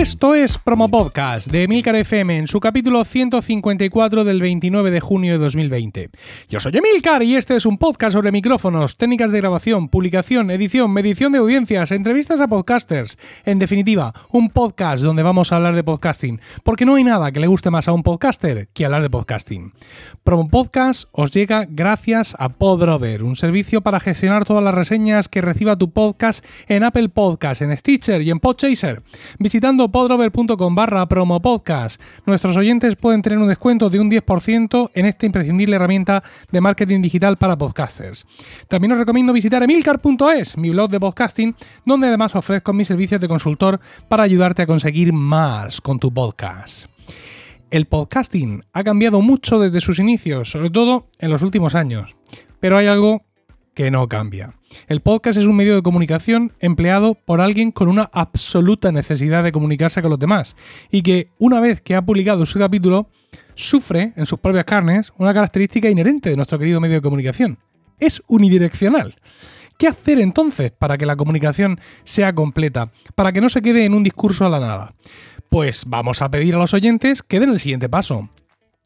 Esto es Promo Podcast de Emilcar FM en su capítulo 154 del 29 de junio de 2020. Yo soy Emilcar y este es un podcast sobre micrófonos, técnicas de grabación, publicación, edición, medición de audiencias, entrevistas a podcasters. En definitiva, un podcast donde vamos a hablar de podcasting, porque no hay nada que le guste más a un podcaster que hablar de podcasting. Promo Podcast os llega gracias a Podrover, un servicio para gestionar todas las reseñas que reciba tu podcast en Apple Podcast, en Stitcher y en Podchaser. Visitando podrover.com barra promopodcast, nuestros oyentes pueden tener un descuento de un 10% en esta imprescindible herramienta de marketing digital para podcasters. También os recomiendo visitar emilcar.es, mi blog de podcasting, donde además ofrezco mis servicios de consultor para ayudarte a conseguir más con tu podcast. El podcasting ha cambiado mucho desde sus inicios, sobre todo en los últimos años, pero hay algo que no cambia. El podcast es un medio de comunicación empleado por alguien con una absoluta necesidad de comunicarse con los demás y que una vez que ha publicado su capítulo sufre en sus propias carnes una característica inherente de nuestro querido medio de comunicación. Es unidireccional. ¿Qué hacer entonces para que la comunicación sea completa? Para que no se quede en un discurso a la nada. Pues vamos a pedir a los oyentes que den el siguiente paso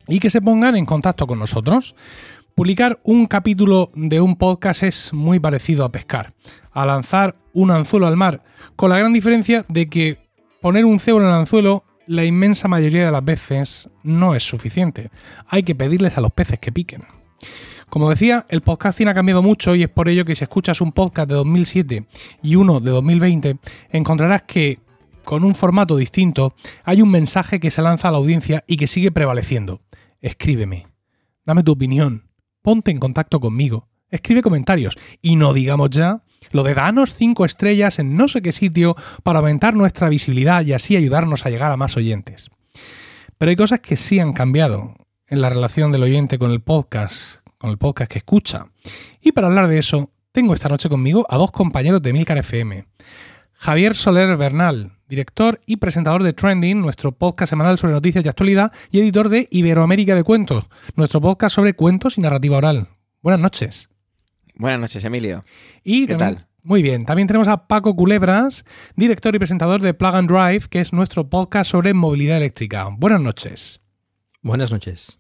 y que se pongan en contacto con nosotros. Publicar un capítulo de un podcast es muy parecido a pescar, a lanzar un anzuelo al mar, con la gran diferencia de que poner un cebo en el anzuelo la inmensa mayoría de las veces no es suficiente. Hay que pedirles a los peces que piquen. Como decía, el podcasting ha cambiado mucho y es por ello que si escuchas un podcast de 2007 y uno de 2020, encontrarás que con un formato distinto hay un mensaje que se lanza a la audiencia y que sigue prevaleciendo. Escríbeme, dame tu opinión, ponte en contacto conmigo, escribe comentarios y no digamos ya lo de danos 5 estrellas en no sé qué sitio para aumentar nuestra visibilidad y así ayudarnos a llegar a más oyentes. Pero hay cosas que sí han cambiado en la relación del oyente con el podcast, con el podcast que escucha. Y para hablar de eso, tengo esta noche conmigo a dos compañeros de Milcar FM. Javier Soler Bernal, director y presentador de Trending, nuestro podcast semanal sobre noticias y actualidad, y editor de Iberoamérica de Cuentos, nuestro podcast sobre cuentos y narrativa oral. Buenas noches. Buenas noches, Emilio. Y ¿Qué también- tal? Muy bien, también tenemos a Paco Culebras, director y presentador de Plug and Drive, que es nuestro podcast sobre movilidad eléctrica. Buenas noches. Buenas noches.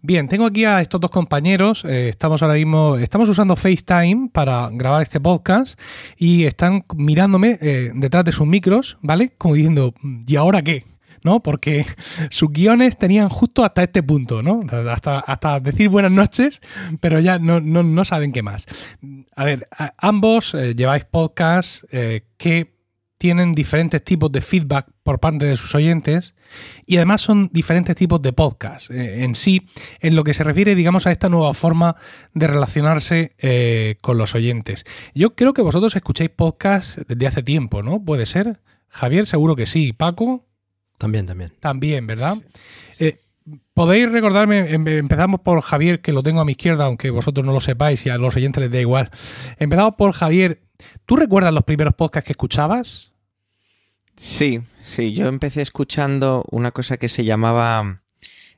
Bien, tengo aquí a estos dos compañeros. eh, estamos ahora mismo, estamos usando FaceTime para grabar este podcast y están mirándome eh, detrás de sus micros, ¿vale? Como diciendo, ¿y ahora qué? ¿No? Porque sus guiones tenían justo hasta este punto, ¿no? Hasta, decir buenas noches, pero ya no, no, no saben qué más. A ver, ambos eh, lleváis podcasts que tienen diferentes tipos de feedback por parte de sus oyentes y además son diferentes tipos de podcast eh, en sí, en lo que se refiere, digamos, a esta nueva forma de relacionarse eh, con los oyentes. Yo creo que vosotros escucháis podcast desde hace tiempo, ¿no? ¿Puede ser? Javier, seguro que sí. Paco, También, también. también, ¿verdad? Eh, Podéis recordarme, em- empezamos por Javier, que lo tengo a mi izquierda, aunque vosotros no lo sepáis y a los oyentes les da igual. Empezamos por Javier. ¿Tú recuerdas los primeros podcasts que escuchabas? Sí, sí, yo empecé escuchando una cosa que se llamaba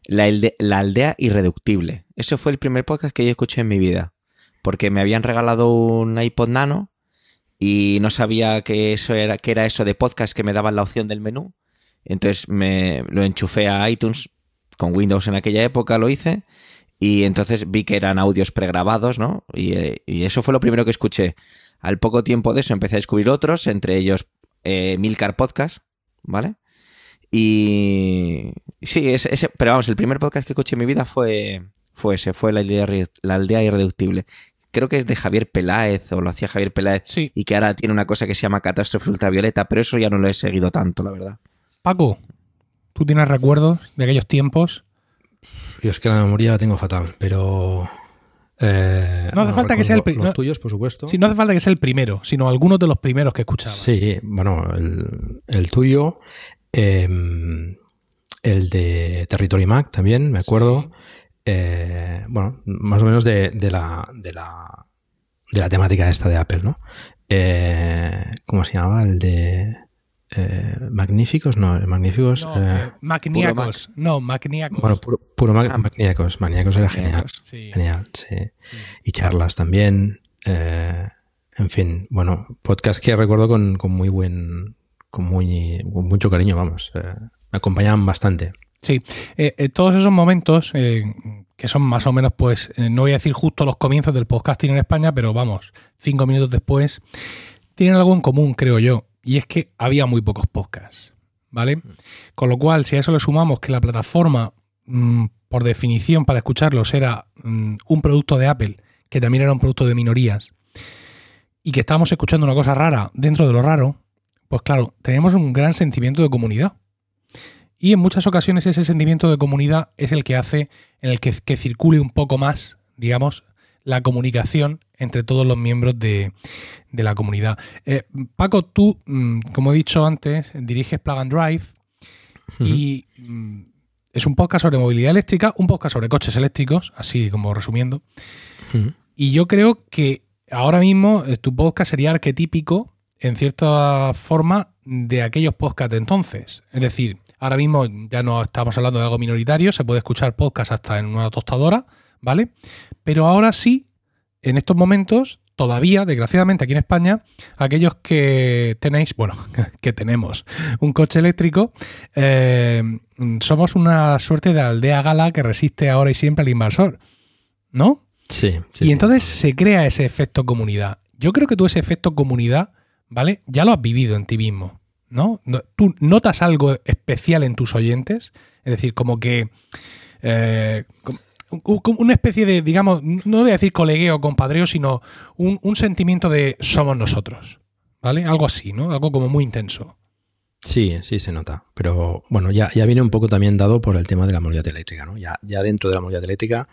La, La Aldea Irreductible. Eso fue el primer podcast que yo escuché en mi vida, porque me habían regalado un iPod Nano y no sabía que eso era, que era eso de podcast que me daban la opción del menú. Entonces me lo enchufé a iTunes con Windows en aquella época, lo hice. Y entonces vi que eran audios pregrabados, ¿no? Y, eh, y eso fue lo primero que escuché. Al poco tiempo de eso empecé a descubrir otros, entre ellos eh, Milcar Podcast, ¿vale? Y sí, ese, ese- pero vamos, el primer podcast que escuché en mi vida fue, fue ese, fue la aldea, Irre- la aldea irreductible. Creo que es de Javier Peláez, o lo hacía Javier Peláez, Sí. y que ahora tiene una cosa que se llama Catástrofe Ultravioleta, pero eso ya no lo he seguido tanto, la verdad. Paco, ¿tú tienes recuerdos de aquellos tiempos? Yo es que la memoria la tengo fatal, pero. Eh, No hace falta que sea el pri- Los tuyos, por supuesto. Si no hace falta que sea el primero, sino algunos de los primeros que escuchabas. Sí, bueno, el, el tuyo. eh, el de Territory Mac también, me acuerdo. Eh, bueno, más o menos de, de la, de la de la temática esta de Apple, ¿no? Eh, ¿Cómo se llamaba? El de eh, Magníficos, no, el Magníficos. No, eh, eh, Magníacos. No, Magníacos. bueno, puro, puro Mag- Ah. Magníacos. Magníacos era genial. Sí. Genial, sí. Y charlas también. eh, en fin, bueno, podcast que recuerdo con, con muy buen con, muy, con mucho cariño, vamos. Eh, me acompañaban bastante. Sí, eh, todos esos momentos, que son más o menos, pues, no voy a decir justo los comienzos del podcasting en España, pero vamos, cinco minutos después, tienen algo en común, creo yo, y es que había muy pocos podcasts, ¿vale? Mm. Con lo cual, si a eso le sumamos que la plataforma, mm, por definición, para escucharlos era mm, un producto de Apple, que también era un producto de minorías, y que estábamos escuchando una cosa rara dentro de lo raro, pues claro, tenemos un gran sentimiento de comunidad. Y en muchas ocasiones ese sentimiento de comunidad es el que hace en el que, circule un poco más, digamos, la comunicación entre todos los miembros de, la comunidad. Eh, Paco, tú, mm, como he dicho antes, diriges Plug and Drive y mm, es un podcast sobre movilidad eléctrica, un podcast sobre coches eléctricos, así como resumiendo. Y yo creo que ahora mismo eh, tu podcast sería arquetípico, en cierta forma, de aquellos podcasts de entonces. Es decir, ahora mismo ya no estamos hablando de algo minoritario, se puede escuchar podcast hasta en una tostadora, ¿vale? Pero ahora sí, en estos momentos, todavía, desgraciadamente, aquí en España, aquellos que tenéis, bueno, que tenemos un coche eléctrico, eh, somos una suerte de aldea gala que resiste ahora y siempre al invasor, ¿no? Sí. y entonces se crea ese efecto comunidad. Yo creo que tú ese efecto comunidad, ¿vale? Ya lo has vivido en ti mismo, ¿no? ¿Tú notas algo especial en tus oyentes? Es decir, como que... Eh, una especie de, digamos, no voy a decir colegueo, compadreo, sino un, sentimiento de somos nosotros. ¿Vale? Algo así, ¿no? Algo como muy intenso. Sí, sí se nota. Pero bueno, ya, ya viene un poco también dado por el tema de la movilidad eléctrica, ¿no? Ya, ya dentro de la movilidad eléctrica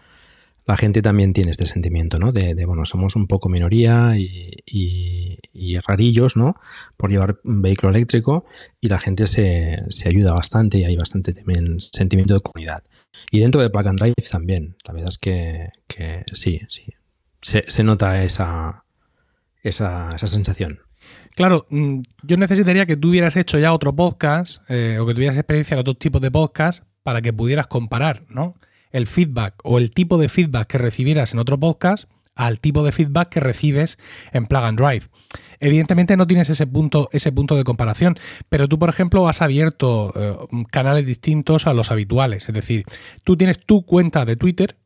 la gente también tiene este sentimiento, ¿no? De, bueno, somos un poco minoría y, rarillos, ¿no? Por llevar un vehículo eléctrico y la gente se, ayuda bastante y hay bastante también sentimiento de comunidad. Y dentro de Plug and Drive también. La verdad es que, sí, sí. Se, nota esa, esa, esa sensación. Claro, mm, yo necesitaría que tú hubieras hecho ya otro podcast eh, o que tuvieras experiencia en otros tipos de podcast para que pudieras comparar, ¿no? el feedback o el tipo de feedback que recibieras en otro podcast al tipo de feedback que recibes en Plug and Drive. Evidentemente no tienes ese punto, ese punto de comparación, pero tú, por ejemplo, has abierto eh, canales distintos a los habituales. Es decir, tú tienes tu cuenta de Twitter,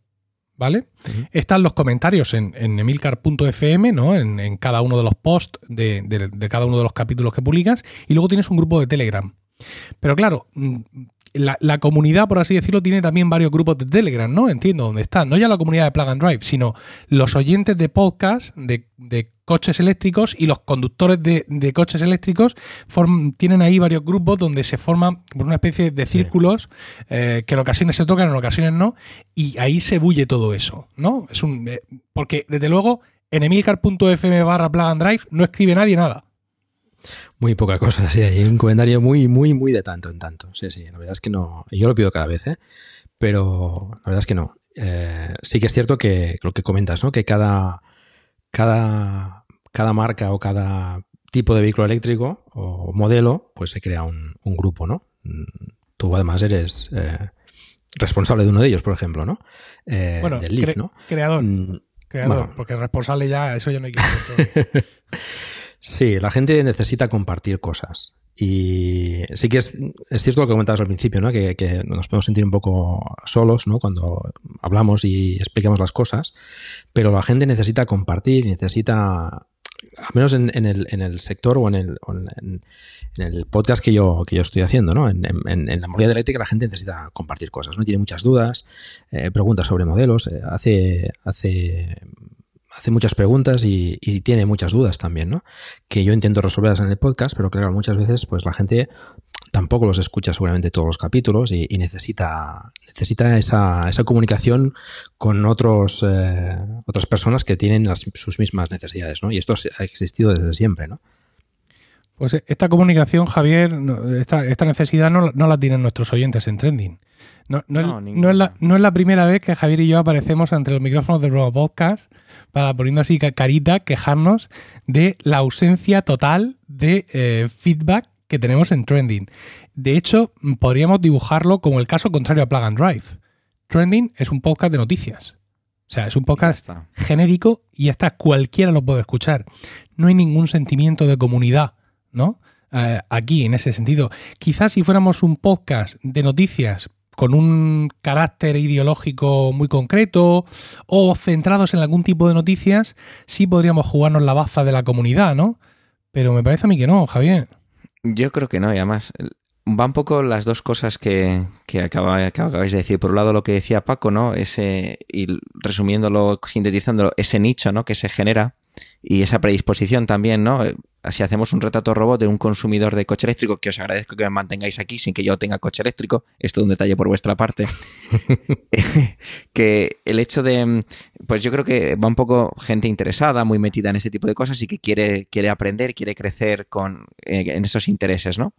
¿vale? Están los comentarios en, en emilcar.fm, ¿no? En, cada uno de los posts de, de cada uno de los capítulos que publicas, y luego tienes un grupo de Telegram. Pero claro, mm, la, comunidad, por así decirlo, tiene también varios grupos de Telegram, ¿no? Entiendo dónde están. No ya la comunidad de Plug and Drive, sino los oyentes de podcast de, coches eléctricos y los conductores de, coches eléctricos tienen ahí varios grupos donde se forman por una especie de círculos eh, que en ocasiones se tocan, en ocasiones no, y ahí se bulle todo eso, ¿no? Es un, eh, porque, desde luego, en emilcar.fm barra Plug and Drive no escribe nadie nada. Muy poca cosa, sí. Hay un comentario muy, muy, muy de tanto en tanto. Sí, sí. La verdad es que no. Yo lo pido cada vez, ¿eh? Pero la verdad es que no. Eh, sí que es cierto que lo que comentas, ¿no? Que cada, cada, cada marca o cada tipo de vehículo eléctrico o modelo, pues se crea un, grupo, ¿no? Tú además eres eh, responsable de uno de ellos, por ejemplo, ¿no? Eh, bueno, del Leaf, ¿no? Creador. Mm, creador, porque responsable ya, eso ya no hay que Sí, la gente necesita compartir cosas. Y sí que es, cierto lo que comentabas al principio, ¿no? Que, nos podemos sentir un poco solos, ¿no? Cuando hablamos y explicamos las cosas, pero la gente necesita compartir, necesita, al menos en, el, sector o en el, en, el podcast que yo, que yo estoy haciendo, ¿no? En, la movilidad eléctrica la gente necesita compartir cosas, ¿no? Tiene muchas dudas, eh, preguntas sobre modelos, eh, hace, hace hace muchas preguntas y, tiene muchas dudas también, ¿no? Que yo intento resolverlas en el podcast, pero claro, muchas veces pues la gente tampoco los escucha seguramente todos los capítulos y, necesita, necesita esa, esa, comunicación con otros, eh, otras personas que tienen sus mismas necesidades, ¿no? Y esto ha existido desde siempre, ¿no? Pues esta comunicación, Javier, esta, esta necesidad no, no la tienen nuestros oyentes en Trending. No, es, la, primera vez que Javier y yo aparecemos ante los micrófonos de Robo Podcast para poniendo así carita, quejarnos de la ausencia total de eh, feedback que tenemos en Trending. De hecho, podríamos dibujarlo como el caso contrario a Plug and Drive. Trending es un podcast de noticias. O sea, es un podcast genérico y hasta cualquiera lo puede escuchar. No hay ningún sentimiento de comunidad, ¿no? eh, aquí en ese sentido. Quizás si fuéramos un podcast de noticias con un carácter ideológico muy concreto o centrados en algún tipo de noticias, sí podríamos jugarnos la baza de la comunidad, ¿no? Pero me parece a mí que no, Javier. Yo creo que no, y además va un poco las dos cosas que, que, acabáis de decir. Por un lado, lo que decía Paco, ¿no? Ese, y resumiéndolo, sintetizándolo, ese nicho, ¿no? Que se genera y esa predisposición también, ¿no? Si hacemos un retrato robot de un consumidor de coche eléctrico, que os agradezco que me mantengáis aquí sin que yo tenga coche eléctrico, esto es un detalle por vuestra parte, que el hecho de, pues yo creo que va un poco gente interesada, muy metida en ese tipo de cosas y que quiere, quiere aprender, quiere crecer con, eh, en esos intereses, ¿no?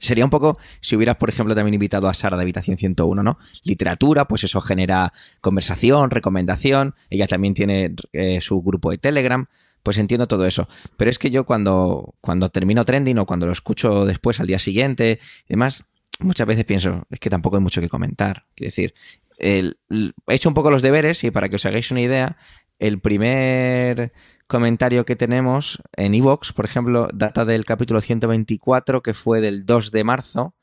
Sería un poco si hubieras, por ejemplo, también invitado a Sara de Habitación 101, ¿no? Literatura, pues eso genera conversación, recomendación. Ella también tiene eh, su grupo de Telegram. Pues entiendo todo eso. Pero es que yo cuando, cuando termino trending o cuando lo escucho después al día siguiente y demás, muchas veces pienso, es que tampoco hay mucho que comentar. Quiero decir, he hecho un poco los deberes y para que os hagáis una idea, el primer comentario que tenemos en Evox, por ejemplo, data del capítulo 124, que fue del 2 de marzo.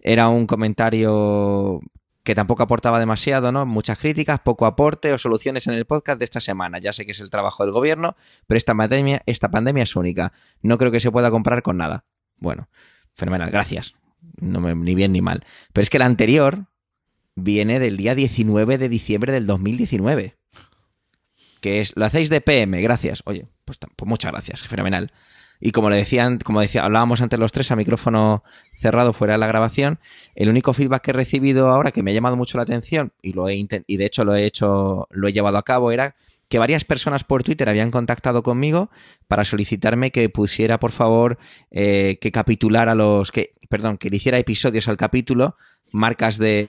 Era un comentario que tampoco aportaba demasiado, ¿no? Muchas críticas, poco aporte o soluciones en el podcast de esta semana. Ya sé que es el trabajo del gobierno, pero esta pandemia, esta pandemia es única. No creo que se pueda comprar con nada. Bueno, fenomenal, gracias. No me, ni bien ni mal. Pero es que la anterior viene del día 19 de diciembre del 2019 que es, lo hacéis de PM, gracias. Oye, pues, pues, muchas gracias, fenomenal. Y como le decían, como decía, hablábamos antes los tres a micrófono cerrado fuera de la grabación, el único feedback que he recibido ahora que me ha llamado mucho la atención, y lo he y de hecho lo he hecho, lo he llevado a cabo, era que varias personas por Twitter habían contactado conmigo para solicitarme que pusiera, por favor, eh, que capitulara los. que, perdón, que le hiciera episodios al capítulo, marcas de.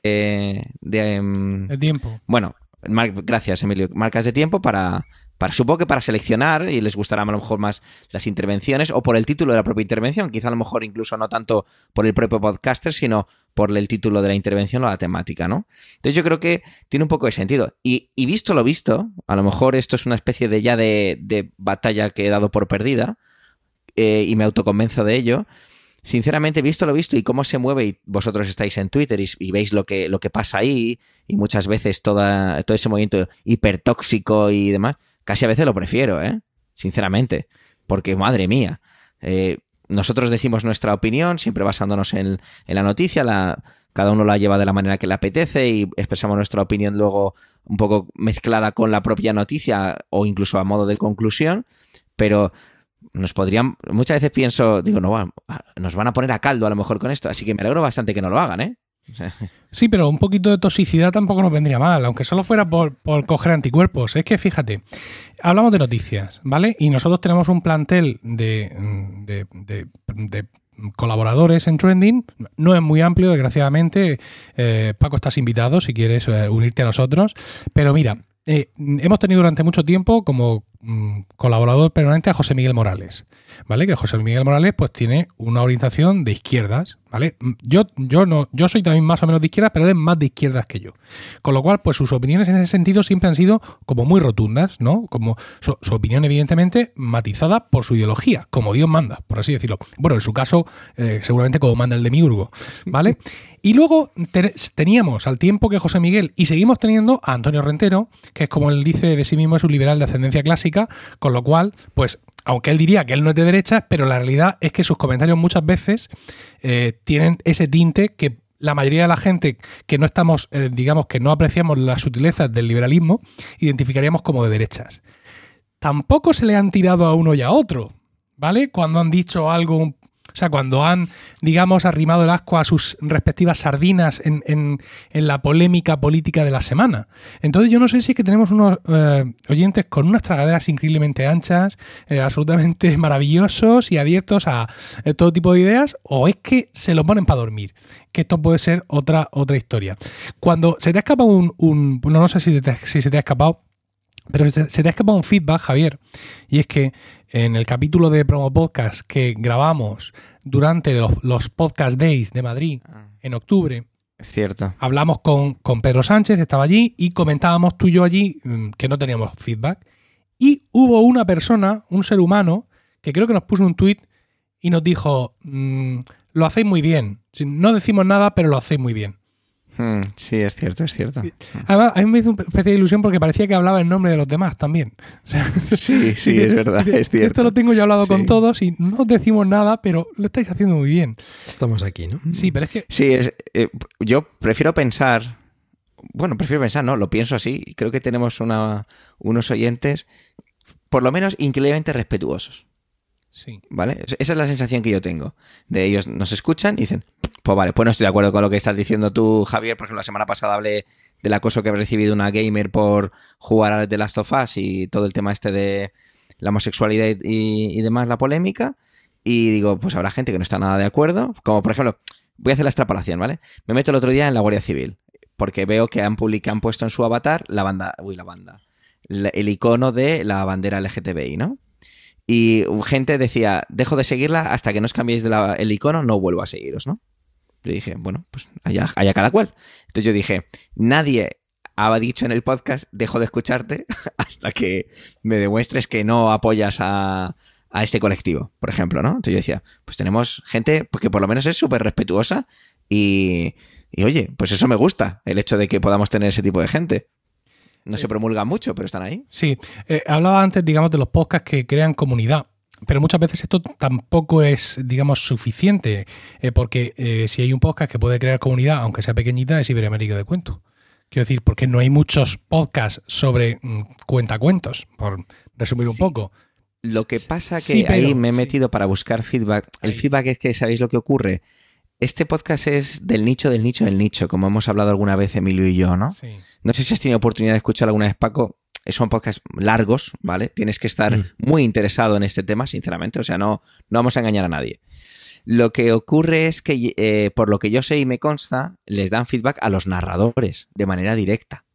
De, em, de tiempo. Bueno, Gracias, Emilio. Marcas de tiempo para, supongo que para seleccionar y les gustará a lo mejor más las intervenciones o por el título de la propia intervención, quizá a lo mejor incluso no tanto por el propio podcaster, sino por el título de la intervención o la temática, ¿no? Entonces yo creo que tiene un poco de sentido. Y, visto lo visto, a lo mejor esto es una especie de ya de, batalla que he dado por perdida eh, y me autoconvenzo de ello sinceramente, visto lo visto y cómo se mueve, y vosotros estáis en Twitter y, veis lo que, lo que pasa ahí, y muchas veces toda, todo ese movimiento hipertóxico y demás, casi a veces lo prefiero, ¿eh? Sinceramente. Porque, madre mía, eh, nosotros decimos nuestra opinión, siempre basándonos en, la noticia, la, cada uno la lleva de la manera que le apetece y expresamos nuestra opinión luego un poco mezclada con la propia noticia o incluso a modo de conclusión, pero nos podrían, muchas veces pienso, digo, no, nos van a poner a caldo a lo mejor con esto, así que me alegro bastante que no lo hagan, ¿eh? Sí, pero un poquito de toxicidad tampoco nos vendría mal, aunque solo fuera por, por, coger anticuerpos. Es que fíjate, hablamos de noticias, ¿vale? Y nosotros tenemos un plantel de, de, colaboradores en Trending. No es muy amplio, desgraciadamente. Eh, Paco, estás invitado si quieres eh, unirte a nosotros. Pero mira, eh, hemos tenido durante mucho tiempo como mm, colaborador permanente a José Miguel Morales, ¿vale? Que José Miguel Morales pues tiene una orientación de izquierdas, ¿vale? Mm, yo, yo no, yo soy también más o menos de izquierdas, pero él es más de izquierdas que yo. Con lo cual, pues sus opiniones en ese sentido siempre han sido como muy rotundas, ¿no? Como su, opinión, evidentemente, matizada por su ideología, como Dios manda, por así decirlo. Bueno, en su caso, eh, seguramente como manda el de Miurgo, ¿vale? Y luego teníamos al tiempo que José Miguel, y seguimos teniendo a Antonio Rentero, que es como él dice de sí mismo, es un liberal de ascendencia clásica, con lo cual, pues, aunque él diría que él no es de derecha, pero la realidad es que sus comentarios muchas veces eh, tienen ese tinte que la mayoría de la gente que no estamos, eh, digamos, que no apreciamos las sutilezas del liberalismo, identificaríamos como de derechas. Tampoco se le han tirado a uno y a otro, ¿vale? Cuando han dicho algo sea, cuando han, digamos, arrimado el asco a sus respectivas sardinas en, la polémica política de la semana. Entonces yo no sé si es que tenemos unos eh, oyentes con unas tragaderas increíblemente anchas, eh, absolutamente maravillosos y abiertos a eh, todo tipo de ideas, o es que se lo ponen para dormir que esto puede ser otra, otra historia. Cuando se te ha escapado un, no, sé si, si se te ha escapado, pero se, te ha escapado un feedback, Javier, y es que en el capítulo de Promo Podcast que grabamos durante los, Podcast Days de Madrid ah. en octubre, cierto. Hablamos con, con, Pedro Sánchez, estaba allí, y comentábamos tú y yo allí mm, que no teníamos feedback. Y hubo una persona, un ser humano, que creo que nos puso un tweet y nos dijo, mm, lo hacéis muy bien. No decimos nada, pero lo hacéis muy bien. Hmm, sí, es cierto, es cierto. Además, a mí me hizo una especie de ilusión porque parecía que hablaba en nombre de los demás también. sí, sí, es verdad, es cierto. Esto lo tengo yo hablado con todos y no decimos nada, pero lo estáis haciendo muy bien. Estamos aquí, ¿no? Sí, pero es que... Sí, es, eh, yo prefiero pensar... Bueno, prefiero pensar, no, lo pienso así. Creo que tenemos una, unos oyentes, por lo menos, increíblemente respetuosos. ¿Vale? Esa es la sensación que yo tengo. De ellos nos escuchan y dicen, pues vale, pues no estoy de acuerdo con lo que estás diciendo tú, Javier. Por ejemplo, la semana pasada hablé del acoso que ha recibido una gamer por jugar a The Last of Us y todo el tema este de la homosexualidad y, demás, la polémica. Y digo, pues habrá gente que no está nada de acuerdo. Como por ejemplo, voy a hacer la extrapolación, ¿vale? Me meto el otro día en la Guardia Civil. Porque veo que han puesto en su avatar la banda, uy, la banda, el icono de la bandera LGTBI, ¿no? Y gente decía, dejo de seguirla hasta que no os cambiéis de el icono, no vuelvo a seguiros, ¿no? Yo dije, bueno, pues allá, allá cada cual. Entonces yo dije, nadie ha dicho en el podcast, dejo de escucharte hasta que me demuestres que no apoyas a, a este colectivo, por ejemplo, ¿no? Entonces yo decía, pues tenemos gente que por lo menos es súper respetuosa y, y, oye, pues eso me gusta, el hecho de que podamos tener ese tipo de gente. No se promulgan mucho, pero están ahí. Sí, eh, hablaba antes, digamos, de los podcasts que crean comunidad. Pero muchas veces esto tampoco es, digamos, suficiente, eh, porque eh, si hay un podcast que puede crear comunidad, aunque sea pequeñita, es Iberoamérica de Cuento. Quiero decir, porque no hay muchos podcasts sobre mm, cuentacuentos, por resumir un poco. Lo que pasa que ahí me he metido para buscar feedback. El feedback es que, ¿sabéis lo que ocurre? Este podcast es del nicho, del nicho, del nicho, como hemos hablado alguna vez Emilio y yo, ¿no? Sí. No sé si has tenido oportunidad de escuchar alguna vez, Paco. Son podcasts largos, ¿vale? Tienes que estar mm. muy interesado en este tema, sinceramente. O sea, no, no vamos a engañar a nadie. Lo que ocurre es que, eh, por lo que yo sé y me consta, les dan feedback a los narradores de manera directa.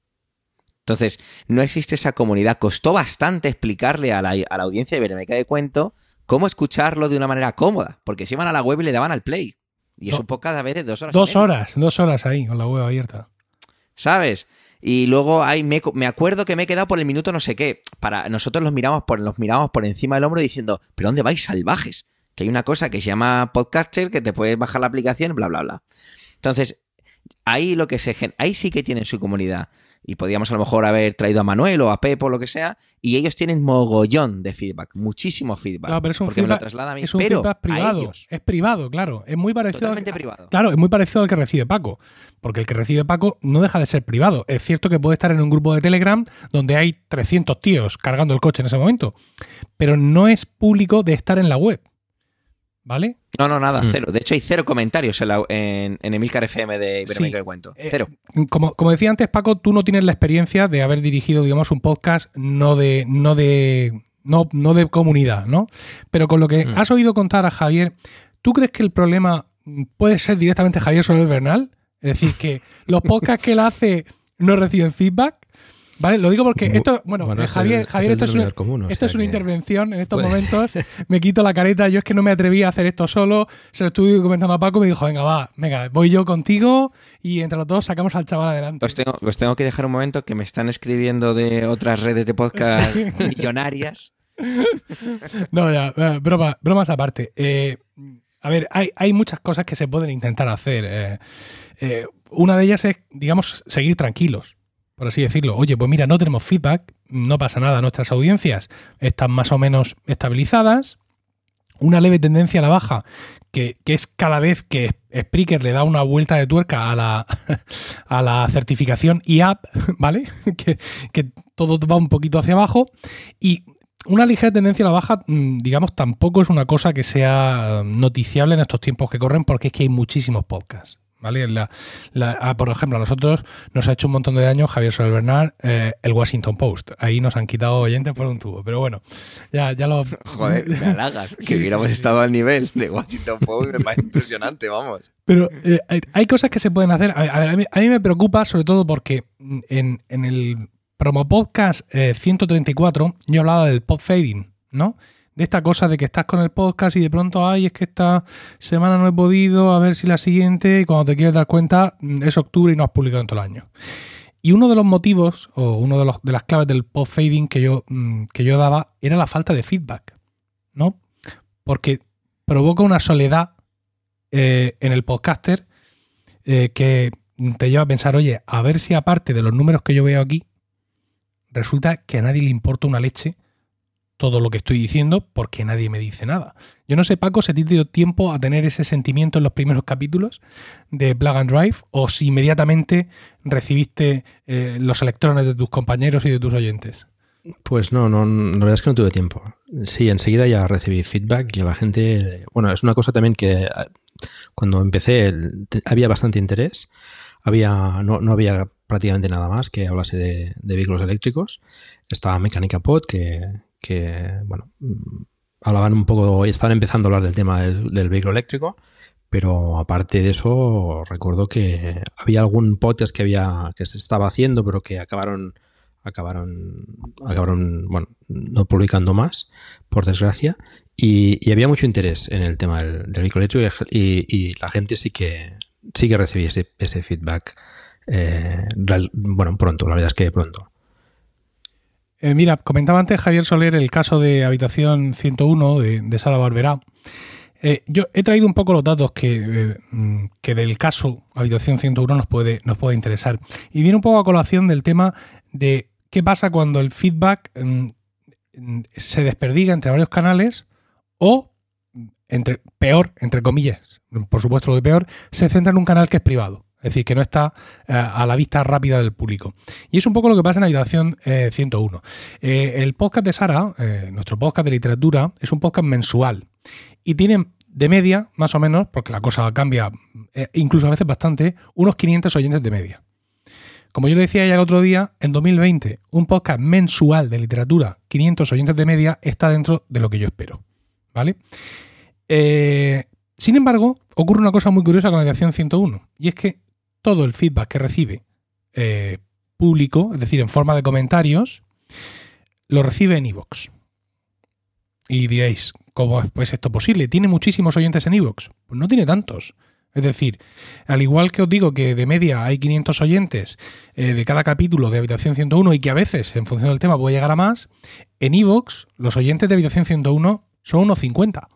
Entonces, no existe esa comunidad. Costó bastante explicarle a la, a la audiencia de Beremeca de Cuento cómo escucharlo de una manera cómoda, porque se iban a la web y le daban al play. Y es un vez de dos horas. Dos horas, dos horas ahí, con la web abierta. ¿Sabes? Y luego hay, me, acuerdo que me he quedado por el minuto no sé qué. Para, nosotros los miramos por, los miramos por encima del hombro diciendo, ¿pero dónde vais salvajes? Que hay una cosa que se llama Podcaster, que te puedes bajar la aplicación, bla, bla, bla. Entonces, ahí lo que se ahí sí que tienen su comunidad y podíamos a lo mejor haber traído a Manuel o a Pepo o lo que sea, y ellos tienen mogollón de feedback, muchísimo feedback. Claro, pero es un feedback, es un feedback privado. Es privado, claro. Es muy parecido. Totalmente al, privado. Claro, es muy parecido al que recibe Paco. Porque el que recibe Paco no deja de ser privado. Es cierto que puede estar en un grupo de Telegram donde hay 300 tíos cargando el coche en ese momento. Pero no es público de estar en la web. ¿Vale? No, no, nada, mm. cero. De hecho, hay cero comentarios en, la, en, Emilcar FM de Iberoamérica de Cuento. Eh, cero. como, como, decía antes, Paco, tú no tienes la experiencia de haber dirigido, digamos, un podcast no de. no de. no, no de comunidad, ¿no? Pero con lo que mm. has oído contar a Javier, ¿tú crees que el problema puede ser directamente Javier Soler Bernal? Es decir, que los podcasts que él hace no reciben feedback. Vale, lo digo porque esto, bueno, eh, Javier, Javier, esto, es una, esto es una intervención en estos momentos. Me quito la careta, yo es que no me atreví a hacer esto solo. Se lo estuve comentando a Paco y me dijo, venga, va, venga, voy yo contigo y entre los dos sacamos al chaval adelante. Os tengo, os tengo que dejar un momento que me están escribiendo de otras redes de podcast millonarias. no, ya, eh, bromas aparte. Eh, a ver, hay, hay, muchas cosas que se pueden intentar hacer. una de ellas es, digamos, seguir tranquilos por así decirlo. Oye, pues mira, no tenemos feedback, no pasa nada, nuestras audiencias están más o menos estabilizadas, una leve tendencia a la baja, que, es cada vez que Spreaker le da una vuelta de tuerca a la, a la certificación IAP, ¿vale? que, que todo va un poquito hacia abajo. Y una ligera tendencia a la baja, mm, digamos, tampoco es una cosa que sea noticiable en estos tiempos que corren, porque es que hay muchísimos podcasts. ¿Vale? La, ah, por ejemplo, a nosotros nos ha hecho un montón de daño Javier Soler Bernard, eh, el Washington Post. Ahí nos han quitado oyentes por un tubo. Pero bueno, ya, ya lo. Joder, me halagas. que hubiéramos estado al nivel de Washington Post me parece impresionante, vamos. Pero eh, hay, cosas que se pueden hacer. A, ver, a, mí, me preocupa sobre todo porque en, en el promo podcast 134 eh, yo hablaba del pop fading, ¿no? De esta cosa de que estás con el podcast y de pronto, ay, es que esta semana no he podido, a ver si la siguiente, y cuando te quieres dar cuenta, mm, es octubre y no has publicado en todo el año. Y uno de los motivos, o uno de, los, de las claves del post fading que yo, mm, que yo daba, era la falta de feedback, ¿no? Porque provoca una soledad eh, en el podcaster eh, que te lleva a pensar, oye, a ver si aparte de los números que yo veo aquí, resulta que a nadie le importa una leche todo lo que estoy diciendo porque nadie me dice nada. Yo no sé, Paco, si te dio tiempo a tener ese sentimiento en los primeros capítulos de Plug and Drive o si inmediatamente recibiste eh, los electrones de tus compañeros y de tus oyentes. Pues no, no, la verdad es que no tuve tiempo. Sí, enseguida ya recibí feedback y la gente, bueno, es una cosa también que cuando empecé había bastante interés, había, no, no había prácticamente nada más que hablase de, vehículos eléctricos. Estaba Mecánica Pod, que, que, bueno, hablaban un poco, estaban empezando a hablar del tema del, vehículo eléctrico, pero aparte de eso, recuerdo que había algún podcast que había, que se estaba haciendo, pero que acabaron, acabaron, acabaron, bueno, no publicando más, por desgracia, y, había mucho interés en el tema del, vehículo eléctrico y, la gente sí que, sí que recibía ese, feedback, eh, bueno, pronto, la verdad es que pronto. Eh, mira, comentaba antes Javier Soler el caso de Habitación 101 de, Sala Barberá. Eh, yo he traído un poco los datos que, eh, mm, del caso Habitación 101 nos puede, nos puede interesar. Y viene un poco a colación del tema de qué pasa cuando el feedback mm, se desperdiga entre varios canales o, entre, peor, entre comillas, por supuesto lo de peor, se centra en un canal que es privado. Es decir, que no está eh, a la vista rápida del público. Y es un poco lo que pasa en Habitación 101. Eh, eh, el podcast de Sara, nuestro podcast de literatura, es un podcast mensual. Y tiene de media, más o menos, porque la cosa cambia incluso a veces bastante, unos 500 oyentes de media. Como yo le decía ya el otro día, en 2020, un podcast mensual de literatura, 500 oyentes de media, está dentro de lo que yo espero. ¿Vale? sin embargo, ocurre una cosa muy curiosa con Habitación 101, y es que todo el feedback que recibe eh, público, es decir, en forma de comentarios, lo recibe en iVoox. Y diréis, ¿cómo es esto posible? ¿Tiene muchísimos oyentes en iVoox? Pues no tiene tantos. Es decir, al igual que os digo que de media hay 500 oyentes eh, de cada capítulo de Habitación 101 y que a veces, en función del tema, puede llegar a más, en iVoox los oyentes de Habitación 101 son unos 50.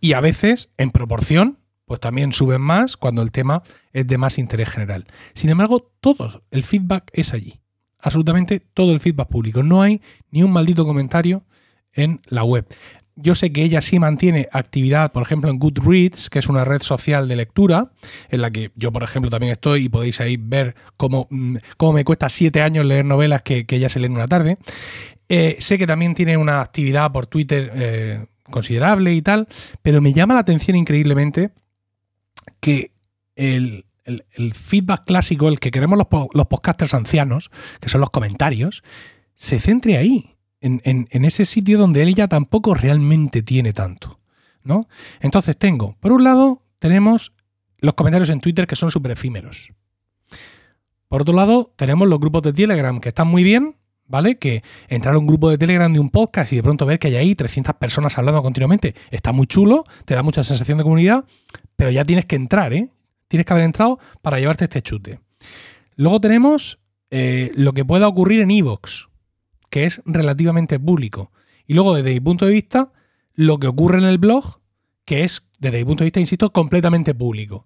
Y a veces, en proporción, pues también suben más cuando el tema es de más interés general. Sin embargo, todo el feedback es allí. Absolutamente todo el feedback público. No hay ni un maldito comentario en la web. Yo sé que ella sí mantiene actividad, por ejemplo, en Goodreads, que es una red social de lectura, en la que yo, por ejemplo, también estoy y podéis ahí ver cómo, mm, me cuesta siete años leer novelas que, ella se lee en una tarde. Eh, sé que también tiene una actividad por Twitter eh, considerable y tal, pero me llama la atención increíblemente que el, feedback clásico, el que queremos los, los, podcasters ancianos, que son los comentarios, se centre ahí, en, ese sitio donde él ya tampoco realmente tiene tanto. ¿no? Entonces tengo, por un lado, tenemos los comentarios en Twitter que son súper efímeros. Por otro lado, tenemos los grupos de Telegram que están muy bien, ¿vale? Que entrar a un grupo de Telegram de un podcast y de pronto ver que hay ahí 300 personas hablando continuamente está muy chulo, te da mucha sensación de comunidad, pero ya tienes que entrar, ¿eh? Tienes que haber entrado para llevarte este chute. Luego tenemos eh, lo que pueda ocurrir en Evox, que es relativamente público. Y luego, desde mi punto de vista, lo que ocurre en el blog, que es, desde mi punto de vista, insisto, completamente público.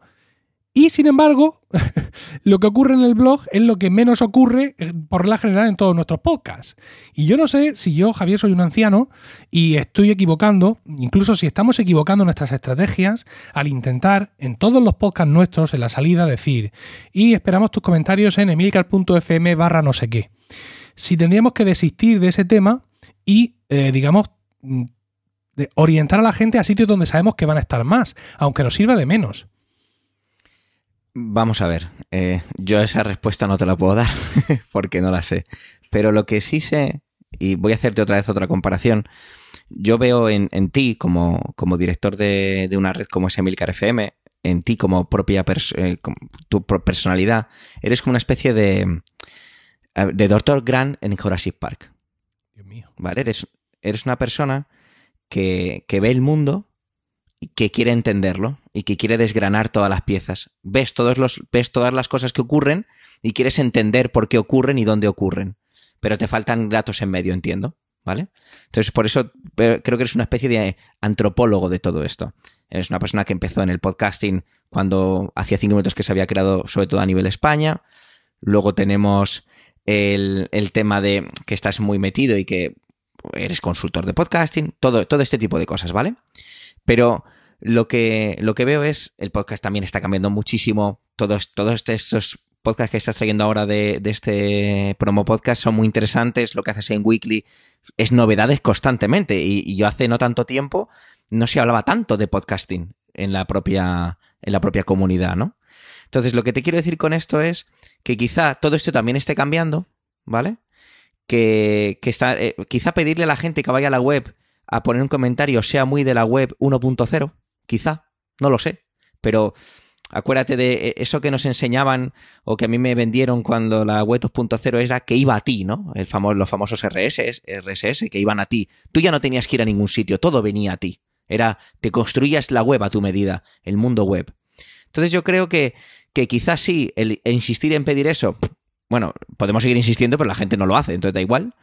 Y sin embargo, lo que ocurre en el blog es lo que menos ocurre eh, por la general en todos nuestros podcasts. Y yo no sé si yo, Javier, soy un anciano y estoy equivocando, incluso si estamos equivocando nuestras estrategias al intentar en todos los podcasts nuestros, en la salida, decir, y esperamos tus comentarios en emilcar.fm barra no sé qué. Si tendríamos que desistir de ese tema y, eh, digamos, mm, orientar a la gente a sitios donde sabemos que van a estar más, aunque nos sirva de menos. Vamos a ver, eh, yo esa respuesta no te la puedo dar porque no la sé. Pero lo que sí sé, y voy a hacerte otra vez otra comparación, yo veo en, ti como, como director de, una red como es Emilcar FM, en ti como propia eh, tu personalidad, eres como una especie de, de Doctor Grant en Jurassic Park. Dios mío. ¿Vale? Eres, eres una persona que, que ve el mundo que quiere entenderlo y que quiere desgranar todas las piezas. Ves, todos los, ves todas las cosas que ocurren y quieres entender por qué ocurren y dónde ocurren. Pero te faltan datos en medio, entiendo. ¿vale? Entonces, por eso creo que eres una especie de antropólogo de todo esto. Eres una persona que empezó en el podcasting cuando hacía cinco minutos que se había creado, sobre todo a nivel España. Luego tenemos el, tema de que estás muy metido y que eres consultor de podcasting, todo, todo este tipo de cosas, ¿vale? Pero lo que, lo que veo es, el podcast también está cambiando muchísimo, todos, todos estos podcasts que estás trayendo ahora de, este promo podcast son muy interesantes, lo que haces en Weekly es novedades constantemente y, yo hace no tanto tiempo no se hablaba tanto de podcasting en la propia, en la propia comunidad, ¿no? Entonces, lo que te quiero decir con esto es que quizá todo esto también esté cambiando, ¿vale? Que, está, eh, quizá pedirle a la gente que vaya a la web a poner un comentario sea muy de la web 1.0, quizá, no lo sé, pero acuérdate de eh, eso que nos enseñaban o que a mí me vendieron cuando la web 2.0 era que iba a ti, ¿no? Los famosos RSS, RSS que iban a ti. Tú ya no tenías que ir a ningún sitio, todo venía a ti. Era, te construías la web a tu medida, el mundo web. Entonces yo creo que, que quizás sí, el, insistir en pedir eso, bueno, podemos seguir insistiendo, pero la gente no lo hace, entonces da igual.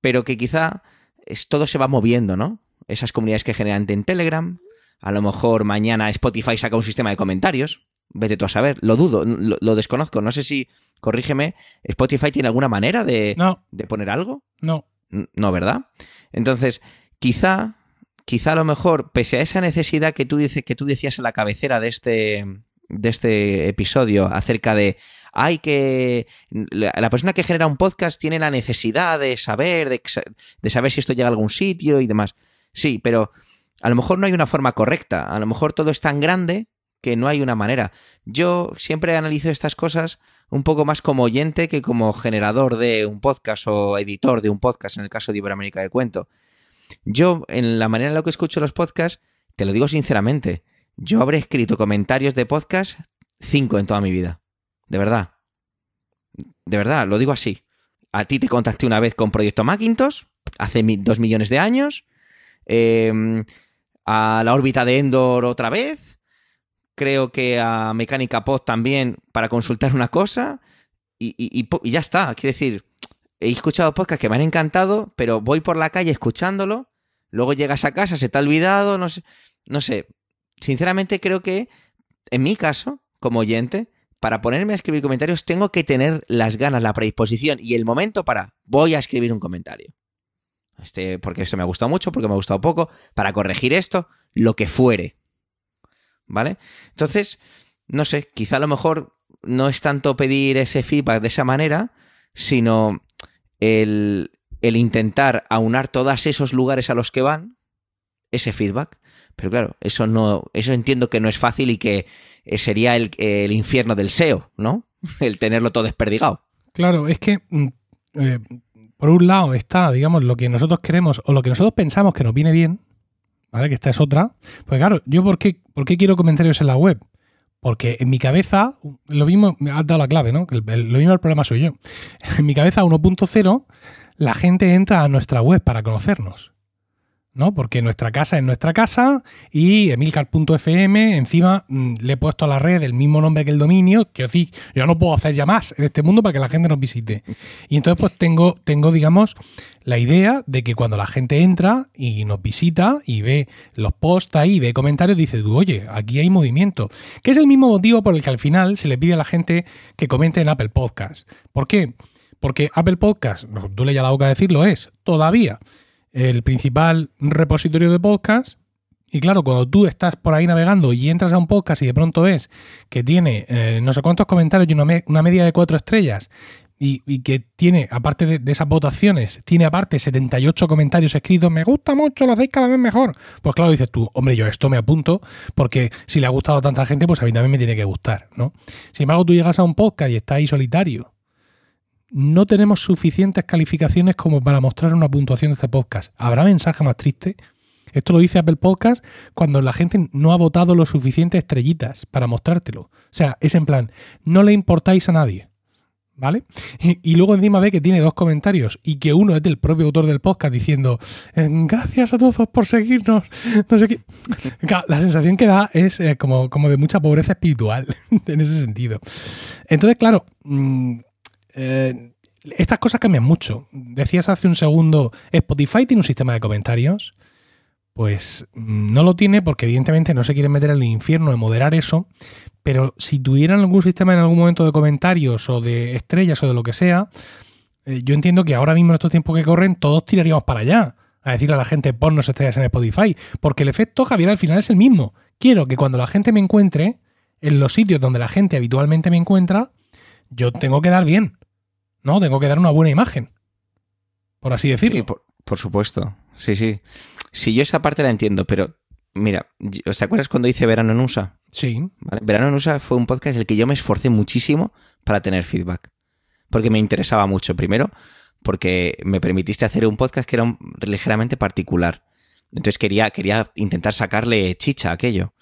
Pero que quizá es, todo se va moviendo, ¿no? Esas comunidades que generan en Telegram, a lo mejor mañana Spotify saca un sistema de comentarios, vete tú a saber, lo dudo, lo, desconozco, no sé si, corrígeme, Spotify tiene alguna manera de, de poner algo. No. No, ¿verdad? Entonces, quizá quizá a lo mejor, pese a esa necesidad que tú, dices, que tú decías en la cabecera de este, de este episodio acerca de hay que la persona que genera un podcast tiene la necesidad de saber de, de, saber si esto llega a algún sitio y demás sí pero a lo mejor no hay una forma correcta a lo mejor todo es tan grande que no hay una manera yo siempre analizo estas cosas un poco más como oyente que como generador de un podcast o editor de un podcast en el caso de Iberoamérica de Cuento yo, en la manera en la que escucho los podcasts, te lo digo sinceramente, yo habré escrito comentarios de podcast cinco en toda mi vida. De verdad. De verdad, lo digo así. A ti te contacté una vez con Proyecto Macintosh, hace dos millones de años. Em, a la órbita de Endor otra vez. Creo que a Mecánica Pod también para consultar una cosa. Y, y ya está. Quiere decir, he escuchado podcasts que me han encantado, pero voy por la calle escuchándolo, luego llegas a casa, se te ha olvidado, no sé, no sé. Sinceramente creo que, en mi caso, como oyente, para ponerme a escribir comentarios tengo que tener las ganas, la predisposición y el momento para voy a escribir un comentario. Este, porque esto me ha gustado mucho, porque me ha gustado poco, para corregir esto, lo que fuere. ¿Vale? Entonces, no sé, quizá a lo mejor no es tanto pedir ese feedback de esa manera, sino el, intentar aunar todos esos lugares a los que van, ese feedback. Pero claro, eso no, eso entiendo que no es fácil y que eh, sería el, infierno del SEO, ¿no? El tenerlo todo desperdigado. Claro, es que mm, eh, por un lado está, digamos, lo que nosotros queremos o lo que nosotros pensamos que nos viene bien, ¿vale? Que esta es otra. Pues claro, yo por qué, por qué quiero comentarios en la web? Porque en mi cabeza, lo mismo, me has dado la clave, ¿no? lo mismo el problema soy yo. En mi cabeza 1.0, la gente entra a nuestra web para conocernos. ¿No? Porque nuestra casa es nuestra casa y emilcar.fm, encima mm, le he puesto a la red el mismo nombre que el dominio, que decir, yo no puedo hacer ya más en este mundo para que la gente nos visite. Y entonces pues tengo, tengo, digamos, la idea de que cuando la gente entra y nos visita y ve los posts ahí, ve comentarios, dice tú, oye, aquí hay movimiento. Que es el mismo motivo por el que al final se le pide a la gente que comente en Apple Podcast. ¿Por qué? Porque Apple Podcast, no duele ya la boca decirlo, es todavía el principal repositorio de podcast. Y claro, cuando tú estás por ahí navegando y entras a un podcast y de pronto ves que tiene eh, no sé cuántos comentarios y una, media de cuatro estrellas y, que tiene, aparte de, esas votaciones, tiene aparte 78 comentarios escritos, me gusta mucho, lo hacéis cada vez mejor. Pues claro, dices tú, hombre, yo esto me apunto porque si le ha gustado a tanta gente, pues a mí también me tiene que gustar, ¿no? Sin embargo, tú llegas a un podcast y estás ahí solitario no tenemos suficientes calificaciones como para mostrar una puntuación de este podcast. ¿Habrá mensaje más triste? Esto lo dice Apple Podcast cuando la gente no ha votado lo suficientes estrellitas para mostrártelo. O sea, es en plan, no le importáis a nadie. ¿Vale? Y, luego encima ve que tiene dos comentarios y que uno es del propio autor del podcast diciendo eh, gracias a todos por seguirnos. No sé qué. la sensación que da es eh, como, como de mucha pobreza espiritual en ese sentido. Entonces, claro, mm, eh, estas cosas cambian mucho. Decías hace un segundo, Spotify tiene un sistema de comentarios. Pues mm, no lo tiene porque evidentemente no se quieren meter en el infierno de moderar eso, pero si tuvieran algún sistema en algún momento de comentarios o de estrellas o de lo que sea, eh, yo entiendo que ahora mismo en estos tiempos que corren todos tiraríamos para allá a decirle a la gente ponnos estrellas en Spotify, porque el efecto Javier al final es el mismo. Quiero que cuando la gente me encuentre, en los sitios donde la gente habitualmente me encuentra, yo tengo que dar bien, ¿no? Tengo que dar una buena imagen, por así decirlo. Sí, por, por supuesto. Sí, sí. Sí, yo esa parte la entiendo, pero mira, ¿os acuerdas cuando hice Verano en USA? Sí. ¿Vale? Verano en USA fue un podcast en el que yo me esforcé muchísimo para tener feedback. Porque me interesaba mucho. Primero, porque me permitiste hacer un podcast que era un- ligeramente particular. Entonces quería, quería intentar sacarle chicha a aquello.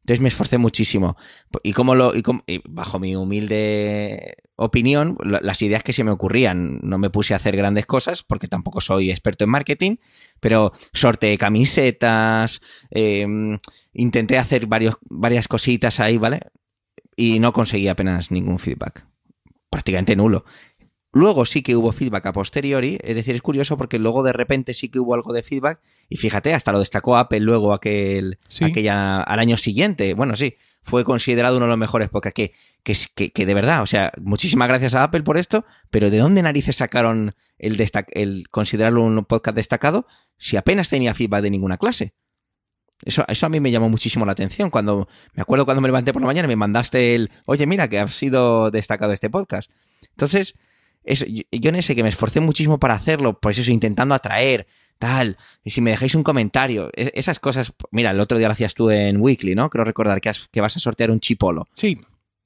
Entonces me esforcé muchísimo. Y como lo, y y bajo mi humilde opinión, la- las ideas que se me ocurrían, no me puse a hacer grandes cosas, porque tampoco soy experto en marketing, pero sorteé camisetas, eh, intenté hacer varias cositas ahí, ¿vale? Y no conseguí apenas ningún feedback. Prácticamente nulo. Luego sí que hubo feedback a posteriori, es decir, es curioso porque luego de repente sí que hubo algo de feedback y fíjate, hasta lo destacó Apple luego aquel, Sí. aquella, al año siguiente. Bueno, sí, fue considerado uno de los mejores podcasts que, que, de verdad, o sea, muchísimas gracias a Apple por esto, pero ¿de dónde narices sacaron el, el considerarlo un podcast destacado si apenas tenía feedback de ninguna clase? Eso, eso a mí me llamó muchísimo la atención. Cuando me acuerdo cuando me levanté por la mañana y me mandaste el, oye, mira, que ha sido destacado este podcast. Entonces, eso, yo, yo en ese que me esforcé muchísimo para hacerlo, pues eso, intentando atraer, tal, y si me dejáis un comentario, es- esas cosas, mira, el otro día lo hacías tú en Weekly, ¿no? Creo recordar que, has- que vas a sortear un chipolo, Sí.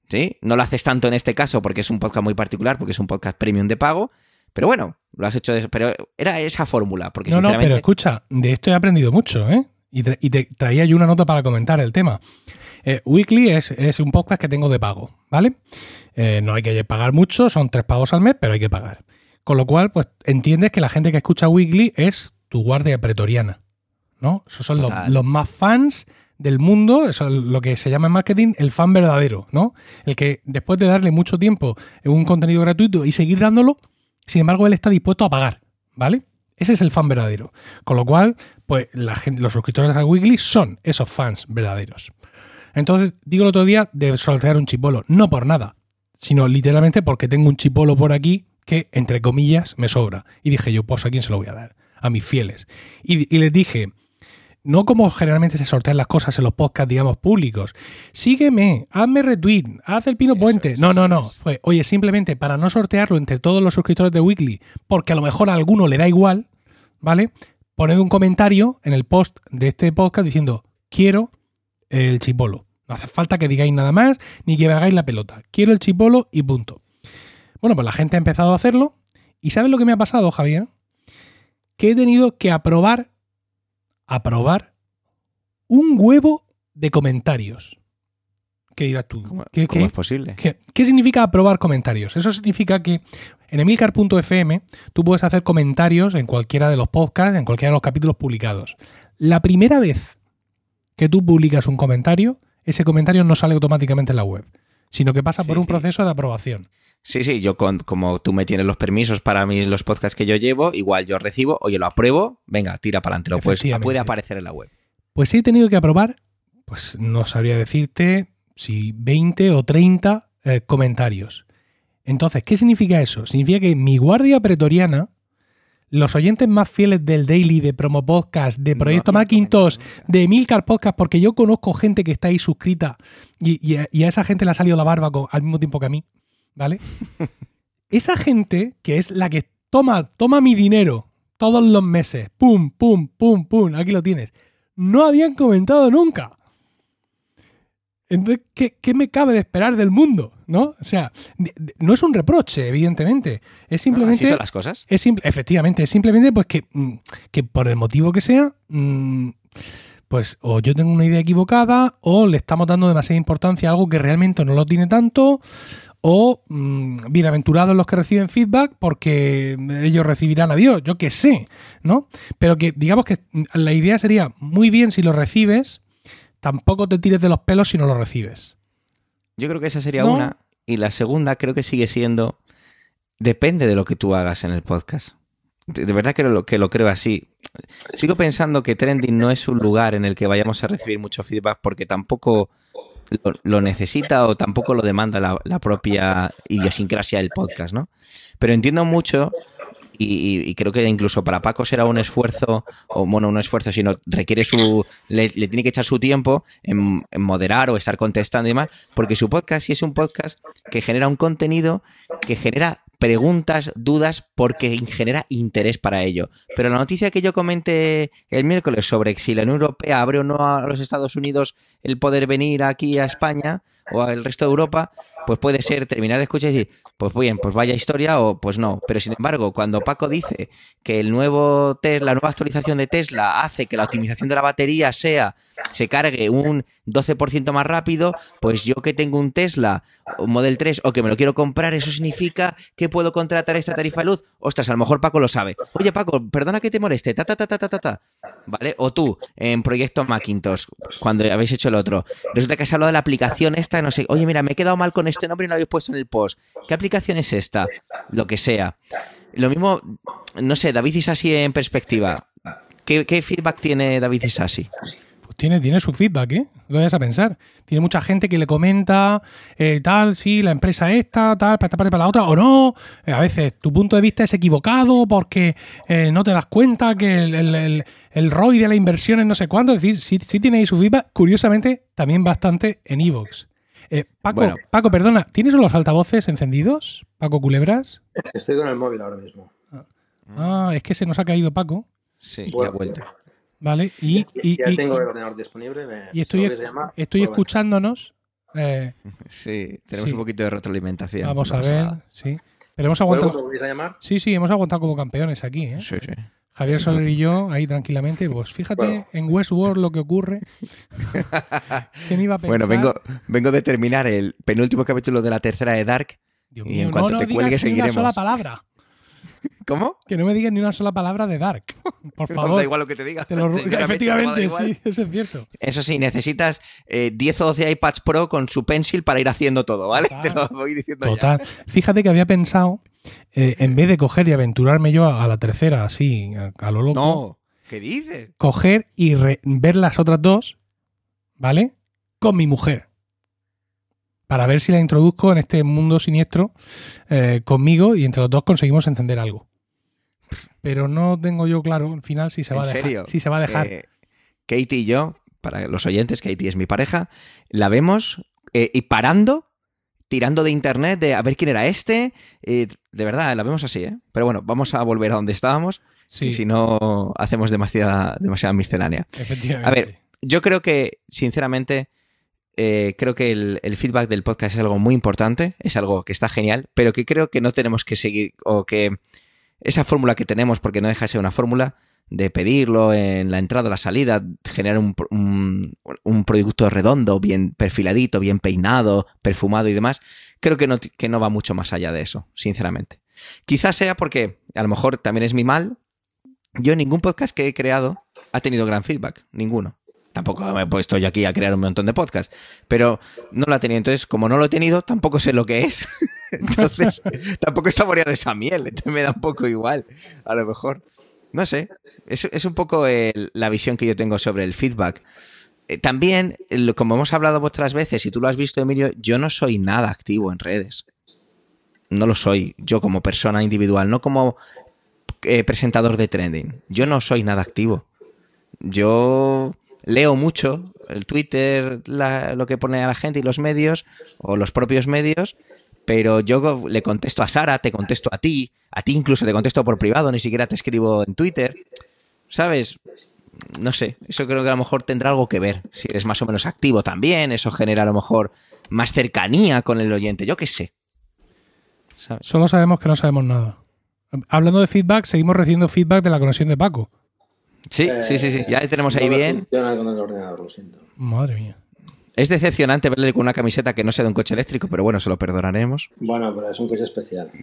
¿sí? No lo haces tanto en este caso porque es un podcast muy particular, porque es un podcast premium de pago, pero bueno, lo has hecho, de- pero era esa fórmula, porque No, no, sinceramente... pero escucha, de esto he aprendido mucho, ¿eh? Y, tra- y te traía yo una nota para comentar el tema. Eh, Weekly es, es un podcast que tengo de pago, ¿vale? Eh, no hay que pagar mucho, son tres pagos al mes, pero hay que pagar. Con lo cual, pues entiendes que la gente que escucha Weekly es tu guardia pretoriana, ¿no? Esos son los, más fans del mundo, eso es lo que se llama en marketing el fan verdadero, ¿no? El que después de darle mucho tiempo en un contenido gratuito y seguir dándolo, sin embargo, él está dispuesto a pagar, ¿vale? Ese es el fan verdadero. Con lo cual, pues la gente, los suscriptores a Weekly son esos fans verdaderos. Entonces, digo el otro día de sortear un chipolo, no por nada, sino literalmente porque tengo un chipolo por aquí que, entre comillas, me sobra. Y dije yo, pues a quién se lo voy a dar? A mis fieles. Y, y les dije, no como generalmente se sortean las cosas en los podcasts, digamos, públicos. Sígueme, hazme retweet, haz el pino Eso puente. no, no, no. Fue, oye, simplemente para no sortearlo entre todos los suscriptores de Weekly, porque a lo mejor a alguno le da igual, ¿vale? Poned un comentario en el post de este podcast diciendo, quiero el chipolo. No hace falta que digáis nada más ni que me hagáis la pelota. Quiero el chipolo y punto. Bueno, pues la gente ha empezado a hacerlo. ¿Y sabes lo que me ha pasado, Javier? Que he tenido que aprobar, aprobar un huevo de comentarios. ¿Qué dirás tú? ¿Cómo, ¿Qué, cómo qué- es posible? ¿Qué, qué significa aprobar comentarios? Eso significa que en emilcar.fm tú puedes hacer comentarios en cualquiera de los podcasts, en cualquiera de los capítulos publicados. La primera vez que tú publicas un comentario, ese comentario no sale automáticamente en la web, sino que pasa Sí, por un sí. proceso de aprobación. Sí, sí, yo con, como tú me tienes los permisos para mí, los podcasts que yo llevo, igual yo recibo, oye, lo apruebo, venga, tira para adelante, Efectivamente. puede aparecer en la web. Pues he tenido que aprobar, pues no sabría decirte si 20 o 30 eh, comentarios. Entonces, ¿qué significa eso? Significa que mi guardia pretoriana, los oyentes más fieles del Daily, de Promo Podcast, de Proyecto No, Macintosh, de Milcar Podcast, porque yo conozco gente que está ahí suscrita y, y a, y a esa gente le ha salido la barba al mismo tiempo que a mí, ¿vale? esa gente que es la que toma, toma mi dinero todos los meses, pum, pum, pum, pum, aquí lo tienes, no habían comentado nunca. Entonces, ¿qué, qué me cabe de esperar del mundo? ¿No? O sea, no es un reproche, evidentemente. Es ¿No? simplemente. Así son las cosas. Es efectivamente, es simplemente pues que, mm, que por el motivo que sea, mm, pues o yo tengo una idea equivocada, o le estamos dando demasiada importancia a algo que realmente no lo tiene tanto, o mm, bienaventurados los que reciben feedback porque ellos recibirán a Dios, yo qué sé, ¿no? Pero que digamos que la idea sería muy bien si lo recibes, tampoco te tires de los pelos si no lo recibes. Yo creo que esa sería No. una. Y la segunda creo que sigue siendo depende de lo que tú hagas en el podcast. De, verdad que lo, que lo creo así. Sigo pensando que Trending no es un lugar en el que vayamos a recibir mucho feedback porque tampoco lo, lo necesita o tampoco lo demanda la, la propia idiosincrasia del podcast, ¿no? Pero entiendo mucho y, y- creo que incluso para Paco será un esfuerzo, o bueno, un esfuerzo, sino requiere su, le, le tiene que echar su tiempo en, en moderar o estar contestando y demás, porque su podcast sí es un podcast que genera un contenido que genera preguntas, dudas, porque genera interés para ello. Pero la noticia que yo comenté el miércoles sobre si la Unión Europea abre o no a los Estados Unidos el poder venir aquí a España o al resto de Europa, pues puede ser terminar de escuchar y decir, pues bien, pues vaya historia o pues no. Pero sin embargo, cuando Paco dice que el nuevo Tesla, la nueva actualización de Tesla hace que la optimización de la batería sea se cargue un 12% más rápido, pues yo que tengo un Tesla, Model 3 o que me lo quiero comprar, eso significa que puedo contratar esta tarifa de luz. Ostras, a lo mejor Paco lo sabe. Oye, Paco, perdona que te moleste, ta ta ta ta ta ta ta. ¿Vale? O tú, en Proyecto Macintosh, cuando habéis hecho el otro, resulta que has hablado de la aplicación esta, no sé, oye, mira, me he quedado mal con este nombre no lo habéis puesto en el post. ¿Qué aplicación es esta? Lo que sea. Lo mismo, no sé, David Isasi en perspectiva. ¿Qué, feedback tiene David Isasi? Pues tiene, tiene su feedback, ¿eh? No vayas a pensar. Tiene mucha gente que le comenta, eh, tal, sí, la empresa esta, tal, para esta parte, para la otra, o no. Eh, a veces tu punto de vista es equivocado porque eh, no te das cuenta que el, el, ROI de la inversión es no sé cuánto. Es decir, sí, sí tiene su feedback, curiosamente, también bastante en Evox. Paco, Bueno. Paco, perdona, ¿tienes los altavoces encendidos? Paco Culebras. Estoy con el móvil ahora mismo. Ah, es que se nos ha caído Paco. Sí, ya ha Bueno. vuelto. ¿Vale? Y, y- ya y- tengo el ordenador disponible. me- y estoy, llamar, estoy pues, escuchándonos. eh, Sí, tenemos Sí. un poquito de retroalimentación. Vamos a ver, sí. Pero hemos ¿Luego aguantado. a llamar? Sí, sí, hemos aguantado como campeones aquí, ¿eh? Sí, sí. Javier Soler y yo ahí tranquilamente. Pues fíjate Bueno. en Westworld lo que ocurre. ¿Quién iba a pensar? Bueno, vengo, vengo de terminar el penúltimo capítulo de la tercera de Dark. Dios y mío, en cuanto no, no te digas cuelgues, ni una seguiremos. sola palabra. ¿Cómo? Que no me digas ni una sola palabra de Dark. Por favor. Da igual lo que te diga. Te lo Efectivamente, sí, eso es cierto. Eso sí, necesitas eh, 10 o 12 iPads Pro con su pencil para ir haciendo todo, ¿vale? Total. Te lo voy diciendo ya. Total. Fíjate que había pensado, eh, en vez de coger y aventurarme yo a, a la tercera, así, a, a lo loco, No, ¿qué dices? coger y re- ver las otras dos, ¿vale? Con mi mujer. Para ver si la introduzco en este mundo siniestro eh, conmigo y entre los dos conseguimos entender algo. Pero no tengo yo claro al final si se va ¿En a dejar. serio? Si se va a dejar. Eh, Katie y yo, para los oyentes, Katie es mi pareja, la vemos eh, y parando, tirando de internet de a ver quién era este. eh, de verdad, la vemos así, ¿eh? Pero bueno, vamos a volver a donde estábamos sí, y si no hacemos demasiada, demasiada miscelánea. efectivamente. A ver, yo creo que, sinceramente, eh, creo que el, el feedback del podcast es algo muy importante, es algo que está genial, pero que creo que no tenemos que seguir, o que esa fórmula que tenemos, porque no deja de ser una fórmula, de pedirlo en la entrada la salida, generar un, un- un producto redondo, bien perfiladito, bien peinado, perfumado y demás, creo que no, que no va mucho más allá de eso, sinceramente. Quizás sea porque, a lo mejor también es mi mal, yo ningún podcast que he creado ha tenido gran feedback, ninguno. Tampoco me he puesto yo aquí a crear un montón de podcasts, pero no lo ha tenido. Entonces, como no lo he tenido, tampoco sé lo que es. Entonces, tampoco he saboreado esa miel. Entonces me da un poco igual, a lo mejor. No sé. Es, un poco la visión que yo tengo sobre el feedback. Eh, también, como hemos hablado otras veces, y tú lo has visto, Emilio, yo no soy nada activo en redes. No lo soy, yo como persona individual, no como eh, presentador de trending. Yo no soy nada activo. Yo leo mucho el Twitter, lo que pone a la gente y los medios, o los propios medios, pero yo le contesto a Sara, te contesto a ti, a ti incluso te contesto por privado, ni siquiera te escribo en Twitter. ¿Sabes? No sé, eso creo que a lo mejor tendrá algo que ver. Si eres más o menos activo también, eso genera a lo mejor más cercanía con el oyente, yo qué sé. ¿Sabes? Solo sabemos que no sabemos nada. Hablando de feedback, seguimos recibiendo feedback de la conexión de Paco. Sí, sí, sí, sí, ya le tenemos ahí no me bien. funciona con el ordenador, lo siento. Madre mía. Es decepcionante verle con una camiseta que no sea de un coche eléctrico, pero bueno, se lo perdonaremos. Bueno, pero es un coche especial.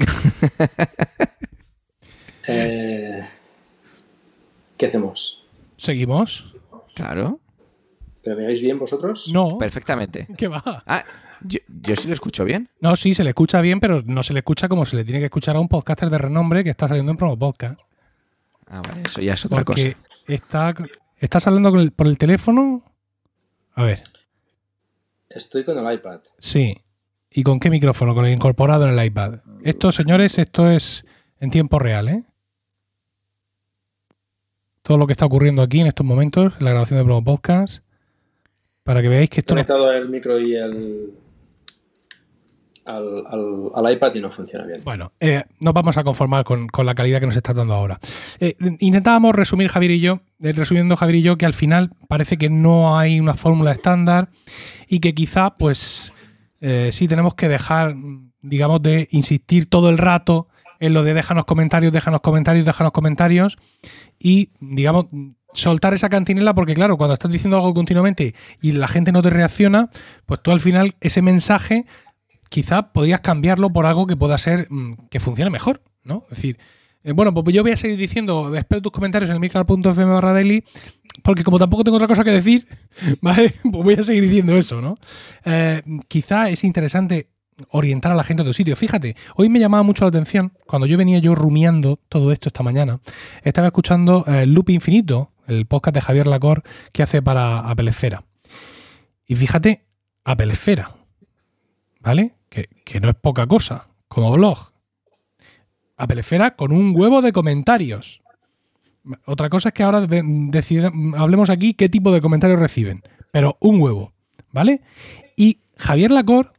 Eh, ¿Qué hacemos? ¿Seguimos? Claro, ¿Pero me veis bien vosotros? No. perfectamente. ¿Qué va? Ah, Yo, yo sí lo escucho bien. No, sí, se le escucha bien, pero no se le escucha como se le tiene que escuchar a un podcaster de renombre que está saliendo en Promo Podcast. Ah, vale, eso ya es otra Porque cosa. está, ¿estás hablando con el- por el teléfono? A ver, Estoy con el iPad. sí. ¿Y con qué micrófono? Con el incorporado en el iPad. Esto, señores, esto es en tiempo real, ¿eh? Todo lo que está ocurriendo aquí en estos momentos, en la grabación de Promo Podcast, para que veáis que esto no- conectado el micro y el. Al, al- al iPad y no funciona bien. Bueno, eh, nos vamos a conformar con, con la calidad que nos está dando ahora. Eh, intentábamos resumir, Javier y yo, eh, resumiendo Javier y yo, que al final parece que no hay una fórmula estándar y que quizá, pues, eh, sí tenemos que dejar, digamos, de insistir todo el rato en lo de déjanos comentarios, déjanos comentarios, déjanos comentarios y, digamos, soltar esa cantinela porque, claro, cuando estás diciendo algo continuamente y la gente no te reacciona, pues tú al final ese mensaje quizá podrías cambiarlo por algo que pueda ser mm, que funcione mejor, ¿no? Es decir, eh, bueno, pues yo voy a seguir diciendo, espero tus comentarios en el micral.fm barra daily, porque como tampoco tengo otra cosa que decir, ¿vale? Pues voy a seguir diciendo eso, ¿no? Eh, quizá es interesante orientar a la gente a otro sitio. Fíjate, hoy me llamaba mucho la atención, cuando yo venía yo rumiando todo esto esta mañana, estaba escuchando eh, Loop Infinito, el podcast de Javier Lacor que hace para Apple Esfera. Y fíjate, Apple Esfera, ¿vale? Que, que no es poca cosa, como blog. Apple Esfera con un huevo de comentarios. Otra cosa es que ahora hablemos aquí qué tipo de comentarios reciben, pero un huevo, ¿vale? Y Javier Lacor,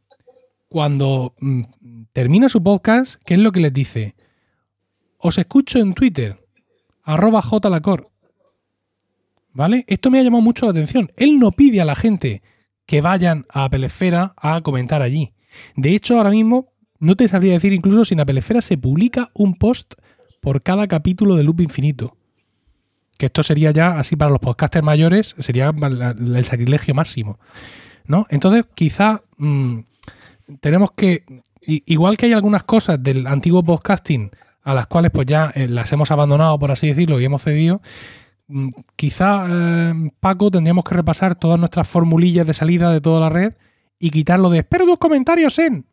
cuando mm, termina su podcast, ¿qué es lo que les dice? Os escucho en Twitter, arroba jlacor. ¿Vale? Esto me ha llamado mucho la atención. Él no pide a la gente que vayan a Apple Esfera a comentar allí. De hecho, ahora mismo no te sabría decir incluso si en Apple Esfera se publica un post por cada capítulo de Loop Infinito. Que esto sería ya, así para los podcasters mayores, sería el sacrilegio máximo. ¿No? Entonces, quizá mm, tenemos que. Igual que hay algunas cosas del antiguo podcasting a las cuales pues ya eh, las hemos abandonado, por así decirlo, y hemos cedido. mm, Quizá, eh, Paco, tendríamos que repasar todas nuestras formulillas de salida de toda la red y quitarlo de espero tus comentarios en.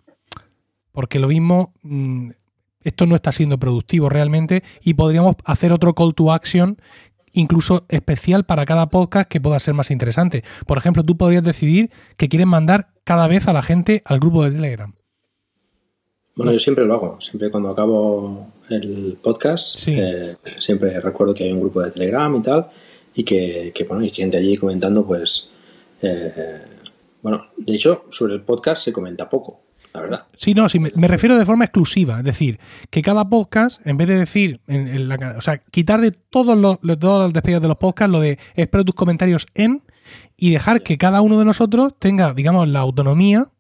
Porque lo mismo, mm, esto no está siendo productivo realmente y podríamos hacer otro call to action incluso especial para cada podcast que pueda ser más interesante. Por ejemplo, tú podrías decidir que quieres mandar cada vez a la gente al grupo de Telegram. Bueno, yo siempre lo hago. Siempre cuando acabo el podcast, Sí. eh, siempre recuerdo que hay un grupo de Telegram y tal, y que, que, bueno, hay gente allí comentando, pues, eh, bueno, de hecho, sobre el podcast se comenta poco, Sí, no, sí, me, refiero de forma exclusiva. Es decir, que cada podcast, en vez de decir, en, en la, o sea, quitar de todos los, de todos los despedidos de los podcasts lo de espero tus comentarios en y dejar que cada uno de nosotros tenga, digamos, la autonomía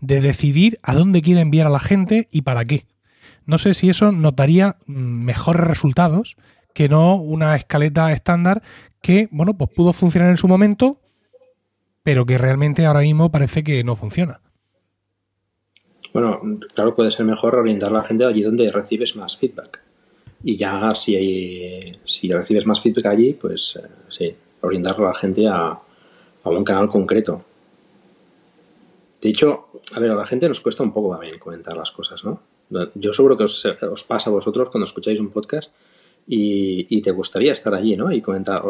de decidir a dónde quiere enviar a la gente y para qué. No sé si eso nos daría mm, mejores resultados que no una escaleta estándar que, bueno, pues pudo funcionar en su momento, pero que realmente ahora mismo parece que no funciona. Bueno, claro, puede ser mejor orientar a la gente allí donde recibes más feedback. Y ya si, hay, si recibes más feedback allí, pues eh, sí, orientar a la gente a, a un canal concreto. De hecho, a ver, a la gente nos cuesta un poco también comentar las cosas, ¿no? Yo seguro que os, os pasa a vosotros cuando escucháis un podcast y, y te gustaría estar allí, ¿no? Y comentar.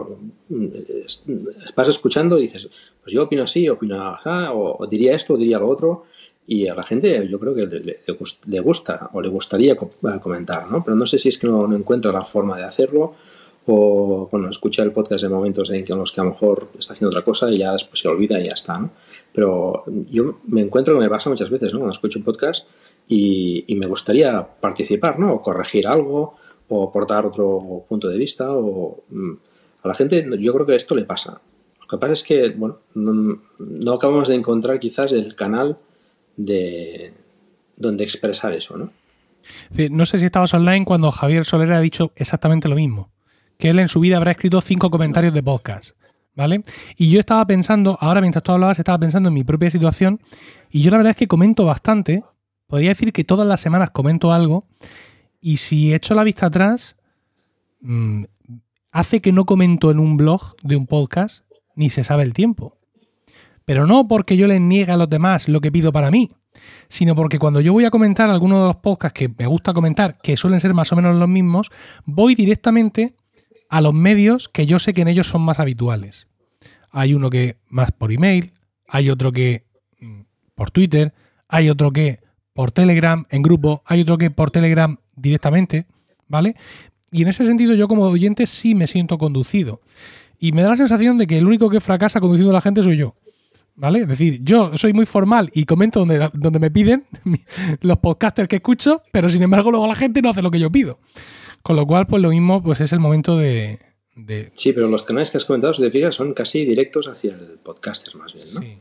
Vas escuchando y dices, pues yo opino así, opino así, o, o diría esto, o diría lo otro. Y a la gente yo creo que le, le- le gust- le gusta o le gustaría eh, comentar, ¿no? Pero no sé si es que no, no encuentra la forma de hacerlo o, bueno, escucha el podcast en momentos en que- los que a lo mejor está haciendo otra cosa y ya después se olvida y ya está, ¿no? Pero yo me encuentro que me pasa muchas veces, ¿no? Cuando escucho un podcast y, me gustaría participar, ¿no? O corregir algo o aportar otro punto de vista o mm, a la gente yo creo que esto le pasa. Lo que pasa es que, bueno, no, no acabamos de encontrar quizás el canal de donde expresar eso, ¿no? No sé si estabas online cuando Javier Soler ha dicho exactamente lo mismo. Que él en su vida habrá escrito cinco comentarios de podcast. ¿Vale? Y yo estaba pensando, ahora mientras tú hablabas, estaba pensando en mi propia situación. Y yo la verdad es que comento bastante. Podría decir que todas las semanas comento algo. Y si echo la vista atrás, mm, hace que no comento en un blog de un podcast ni se sabe el tiempo. Pero no porque yo les niegue a los demás lo que pido para mí, sino porque cuando yo voy a comentar alguno de los podcasts que me gusta comentar, que suelen ser más o menos los mismos, voy directamente a los medios que yo sé que en ellos son más habituales. Hay uno que más por email, hay otro que mm, por Twitter, hay otro que por Telegram en grupo, hay otro que por Telegram directamente, ¿vale? Y en ese sentido yo como oyente sí me siento conducido. Y me da la sensación de que el único que fracasa conduciendo a la gente soy yo. ¿Vale? Es decir, yo soy muy formal y comento donde, donde me piden los podcasters que escucho, pero sin embargo luego la gente no hace lo que yo pido. Con lo cual, pues lo mismo, pues es el momento de... Sí, pero los canales que has comentado, si te fijas, son casi directos hacia el podcaster más bien, ¿no? Sí.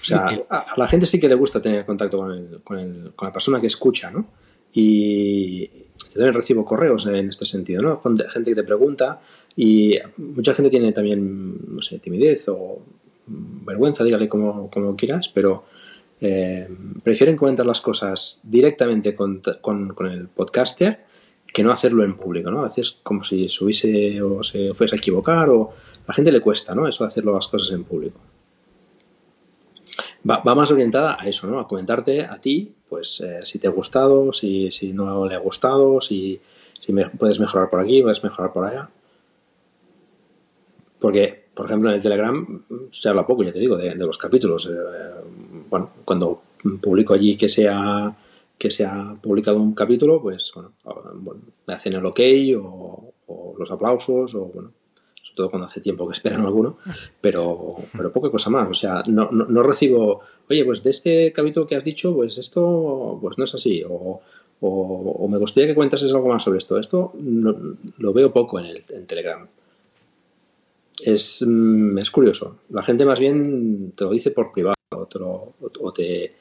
O sea, a, la gente sí que le gusta tener contacto con, el, con, el, con la persona que escucha, ¿no? Y yo también recibo correos en este sentido, ¿no? Gente que te pregunta y mucha gente tiene también, no sé, timidez o vergüenza, dígale como, como quieras, pero eh, prefieren comentar las cosas directamente con, con, el podcaster que no hacerlo en público, ¿no? A veces como si se hubiese o se fuese a equivocar o a la gente le cuesta, ¿no? Eso de hacerlo las cosas en público. Va, más orientada a eso, ¿no? A comentarte a ti, pues eh, si te ha gustado, si, si no le ha gustado, si, si puedes mejorar por aquí, puedes mejorar por allá. Porque, por ejemplo, en el Telegram se habla poco, ya te digo, de, los capítulos. Eh, bueno, cuando publico allí que se ha, que se ha publicado un capítulo, pues bueno, me hacen el ok o, los aplausos o bueno, sobre todo cuando hace tiempo que esperan alguno, pero, pero poca cosa más. O sea, no, no, recibo, oye, pues de este capítulo que has dicho, pues esto pues no es así, o, o, me gustaría que cuentases algo más sobre esto. Esto lo veo poco en, el, en Telegram. Es, mm, es curioso. La gente más bien te lo dice por privado o te,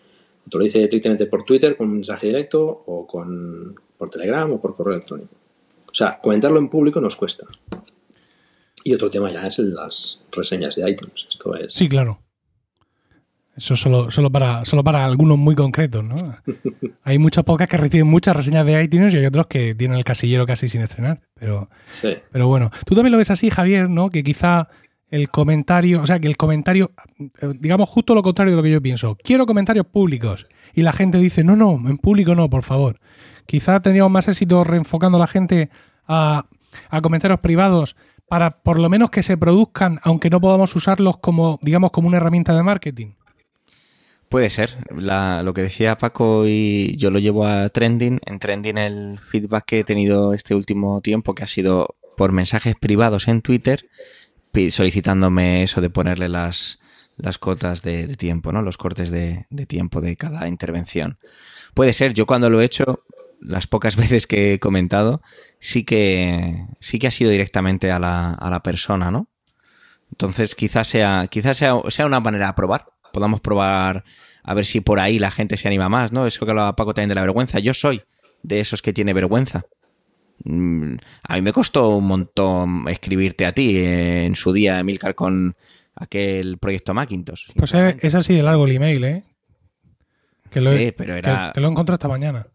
lo dice directamente por Twitter con un mensaje directo o con, por Telegram o por correo electrónico. O sea, comentarlo en público nos cuesta. Y otro tema ya es las reseñas de iTunes. Esto es... Sí, claro. Eso solo, solo, para, solo para algunos muy concretos, ¿no? hay muchos podcasts que reciben muchas reseñas de iTunes y hay otros que tienen el casillero casi sin estrenar. Pero, pero bueno, tú también lo ves así, Javier, ¿no? Que quizá el comentario, o sea, que el comentario, digamos justo lo contrario de lo que yo pienso. Quiero comentarios públicos. Y la gente dice, no, no, en público no, por favor. Quizá tendríamos más éxito reenfocando a la gente a, comentarios privados para por lo menos que se produzcan, aunque no podamos usarlos como, digamos, como una herramienta de marketing. Puede ser. lo que decía Paco y yo lo llevo a Trending. En Trending el feedback que he tenido este último tiempo, que ha sido por mensajes privados en Twitter, solicitándome eso de ponerle las, las cotas de, tiempo, ¿no? Los cortes de, tiempo de cada intervención. Puede ser, yo cuando lo he hecho, las pocas veces que he comentado, sí que, sí que ha sido directamente a la, a la persona, ¿no? Entonces quizás sea, quizás sea, sea una manera de probar. Podamos probar a ver si por ahí la gente se anima más, ¿no? Eso que hablaba Paco también de la vergüenza. Yo soy de esos que tiene vergüenza. Mm, a mí me costó un montón escribirte a ti eh, en su día, Emilcar, con aquel proyecto Macintosh. Pues es así de largo el email, ¿eh? Que lo, eh, pero era... que, lo encontré esta mañana.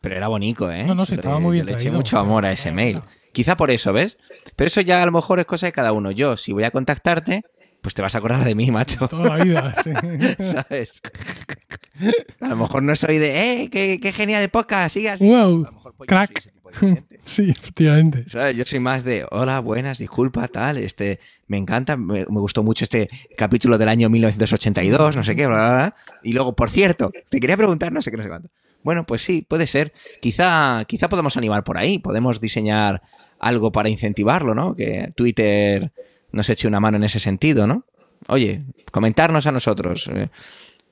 Pero era bonito, ¿eh? No, no, sí, estaba muy bien. le eché mucho amor a ese mail. Quizá por eso, ¿ves? Pero eso ya a lo mejor es cosa de cada uno. Yo, si voy a contactarte, pues te vas a acordar de mí, macho. Toda la vida, sí. ¿Sabes? A lo mejor no soy de, ¡eh, qué, qué genial de podcast! Sigas. ¡Wow! Pues, crack. Sí, efectivamente. Yo soy más de, hola, buenas, disculpa, tal, este, me encanta, me, gustó mucho este capítulo del año 1982, no sé qué, bla, bla, bla. Y luego, por cierto, te quería preguntar, no sé qué, no sé cuánto. Bueno, pues sí, puede ser. Quizá, quizá podemos animar por ahí, podemos diseñar algo para incentivarlo, ¿no? Que Twitter nos eche una mano en ese sentido, ¿no? Oye, comentarnos a nosotros. Eh,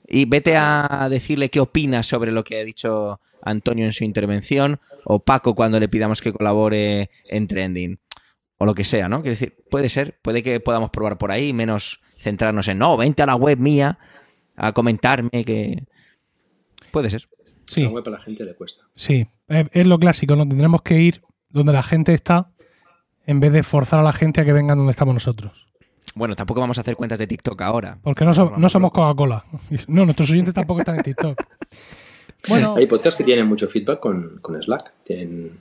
y vete a decirle qué opinas sobre lo que ha dicho Antonio en su intervención o Paco cuando le pidamos que colabore en Trending o lo que sea, ¿no? Quiero decir, puede ser, puede que podamos probar por ahí, menos centrarnos en, no, vente a la web mía a comentarme que... Puede ser. Sí. La web a la gente le cuesta. Sí, es lo clásico, ¿no? Tendremos que ir donde la gente está en vez de forzar a la gente a que vengan donde estamos nosotros. Bueno, tampoco vamos a hacer cuentas de TikTok ahora. Porque no, no somos Coca-Cola. No, nuestros oyentes tampoco están en TikTok. Bueno. Hay podcasts que tienen mucho feedback con, Slack. Tienen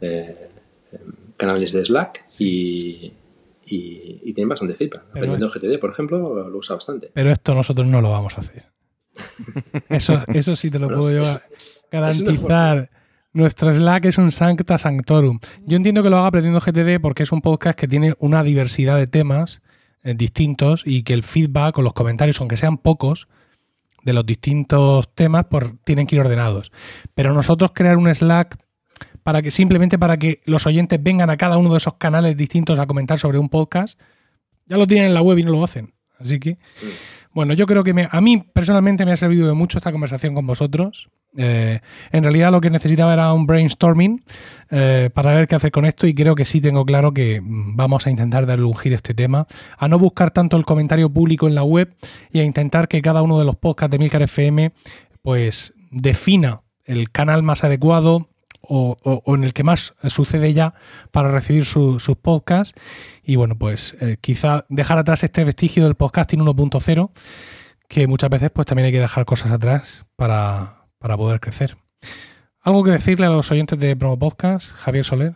eh, canales de Slack y, y, y tienen bastante feedback. Aprendiendo GTD, por ejemplo, lo usa bastante. Pero esto nosotros no lo vamos a hacer. Eso, eso sí te lo puedo yo garantizar. Nuestro Slack es un Sancta Sanctorum. Yo entiendo que lo haga aprendiendo GTD porque es un podcast que tiene una diversidad de temas eh, distintos y que el feedback o los comentarios, aunque sean pocos, de los distintos temas, pues tienen que ir ordenados. Pero nosotros crear un Slack para que simplemente para que los oyentes vengan a cada uno de esos canales distintos a comentar sobre un podcast, ya lo tienen en la web y no lo hacen. Así que, bueno, yo creo que a mí personalmente me ha servido de mucho esta conversación con vosotros. Eh, en realidad lo que necesitaba era un brainstorming eh, para ver qué hacer con esto y creo que sí tengo claro que mm, vamos a intentar giro a este tema, a no buscar tanto el comentario público en la web y a intentar que cada uno de los podcasts de Milcar FM pues defina el canal más adecuado o, en el que más sucede ya para recibir sus podcasts. Y bueno pues eh, quizá dejar atrás este vestigio del podcasting 1.0 que muchas veces pues también hay que dejar cosas atrás para para poder crecer. ¿Algo que decirle a los oyentes de Promo Podcast, Javier Soler?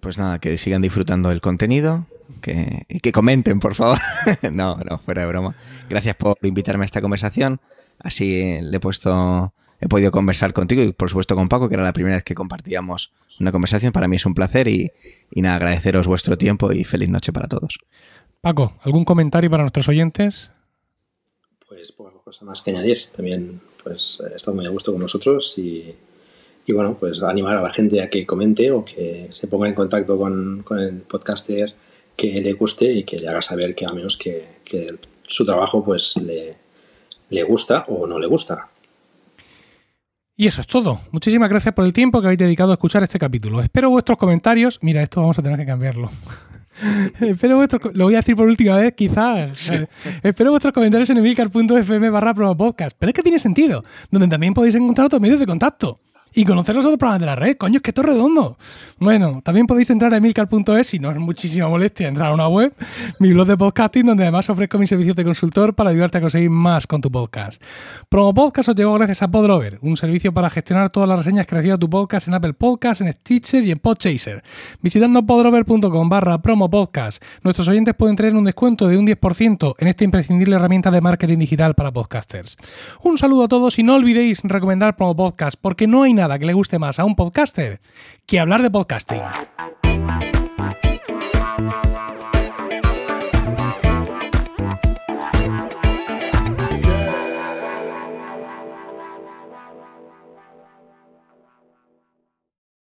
Pues nada, que sigan disfrutando del contenido que, y que comenten, por favor. no, no, fuera de broma. Gracias por invitarme a esta conversación. Así le he puesto, he podido conversar contigo y por supuesto con Paco, que era la primera vez que compartíamos una conversación. Para mí es un placer y, y nada, agradeceros vuestro tiempo y feliz noche para todos. Paco, ¿algún comentario para nuestros oyentes? Pues poca cosa más que añadir. También pues he estado muy a gusto con nosotros y, bueno, pues animar a la gente a que comente o que se ponga en contacto con, el podcaster que le guste y que le haga saber que a menos que, su trabajo pues le, le gusta o no le gusta. Y eso es todo. Muchísimas gracias por el tiempo que habéis dedicado a escuchar este capítulo. Espero vuestros comentarios. Mira, esto vamos a tener que cambiarlo. Espero vuestros, lo voy a decir por última vez, quizás. Espero vuestros comentarios en emilcar.fm barra podcast. Pero es que tiene sentido, donde también podéis encontrar otros medios de contacto y conocer los otros programas de la red. Coño, es que esto es redondo. Bueno, también podéis entrar a emilcar.es si no es muchísima molestia entrar a una web, mi blog de podcasting, donde además ofrezco mis servicios de consultor para ayudarte a conseguir más con tu podcast. Promo Podcast os llegó gracias a Podrover, un servicio para gestionar todas las reseñas que reciba tu podcast en Apple Podcasts, en Stitcher y en Podchaser. Visitando podrover.com barra promo podcast, nuestros oyentes pueden tener un descuento de un 10% en esta imprescindible herramienta de marketing digital para podcasters. Un saludo a todos y no olvidéis recomendar Promo Podcast porque no hay nada que le guste más a un podcaster que hablar de podcasting.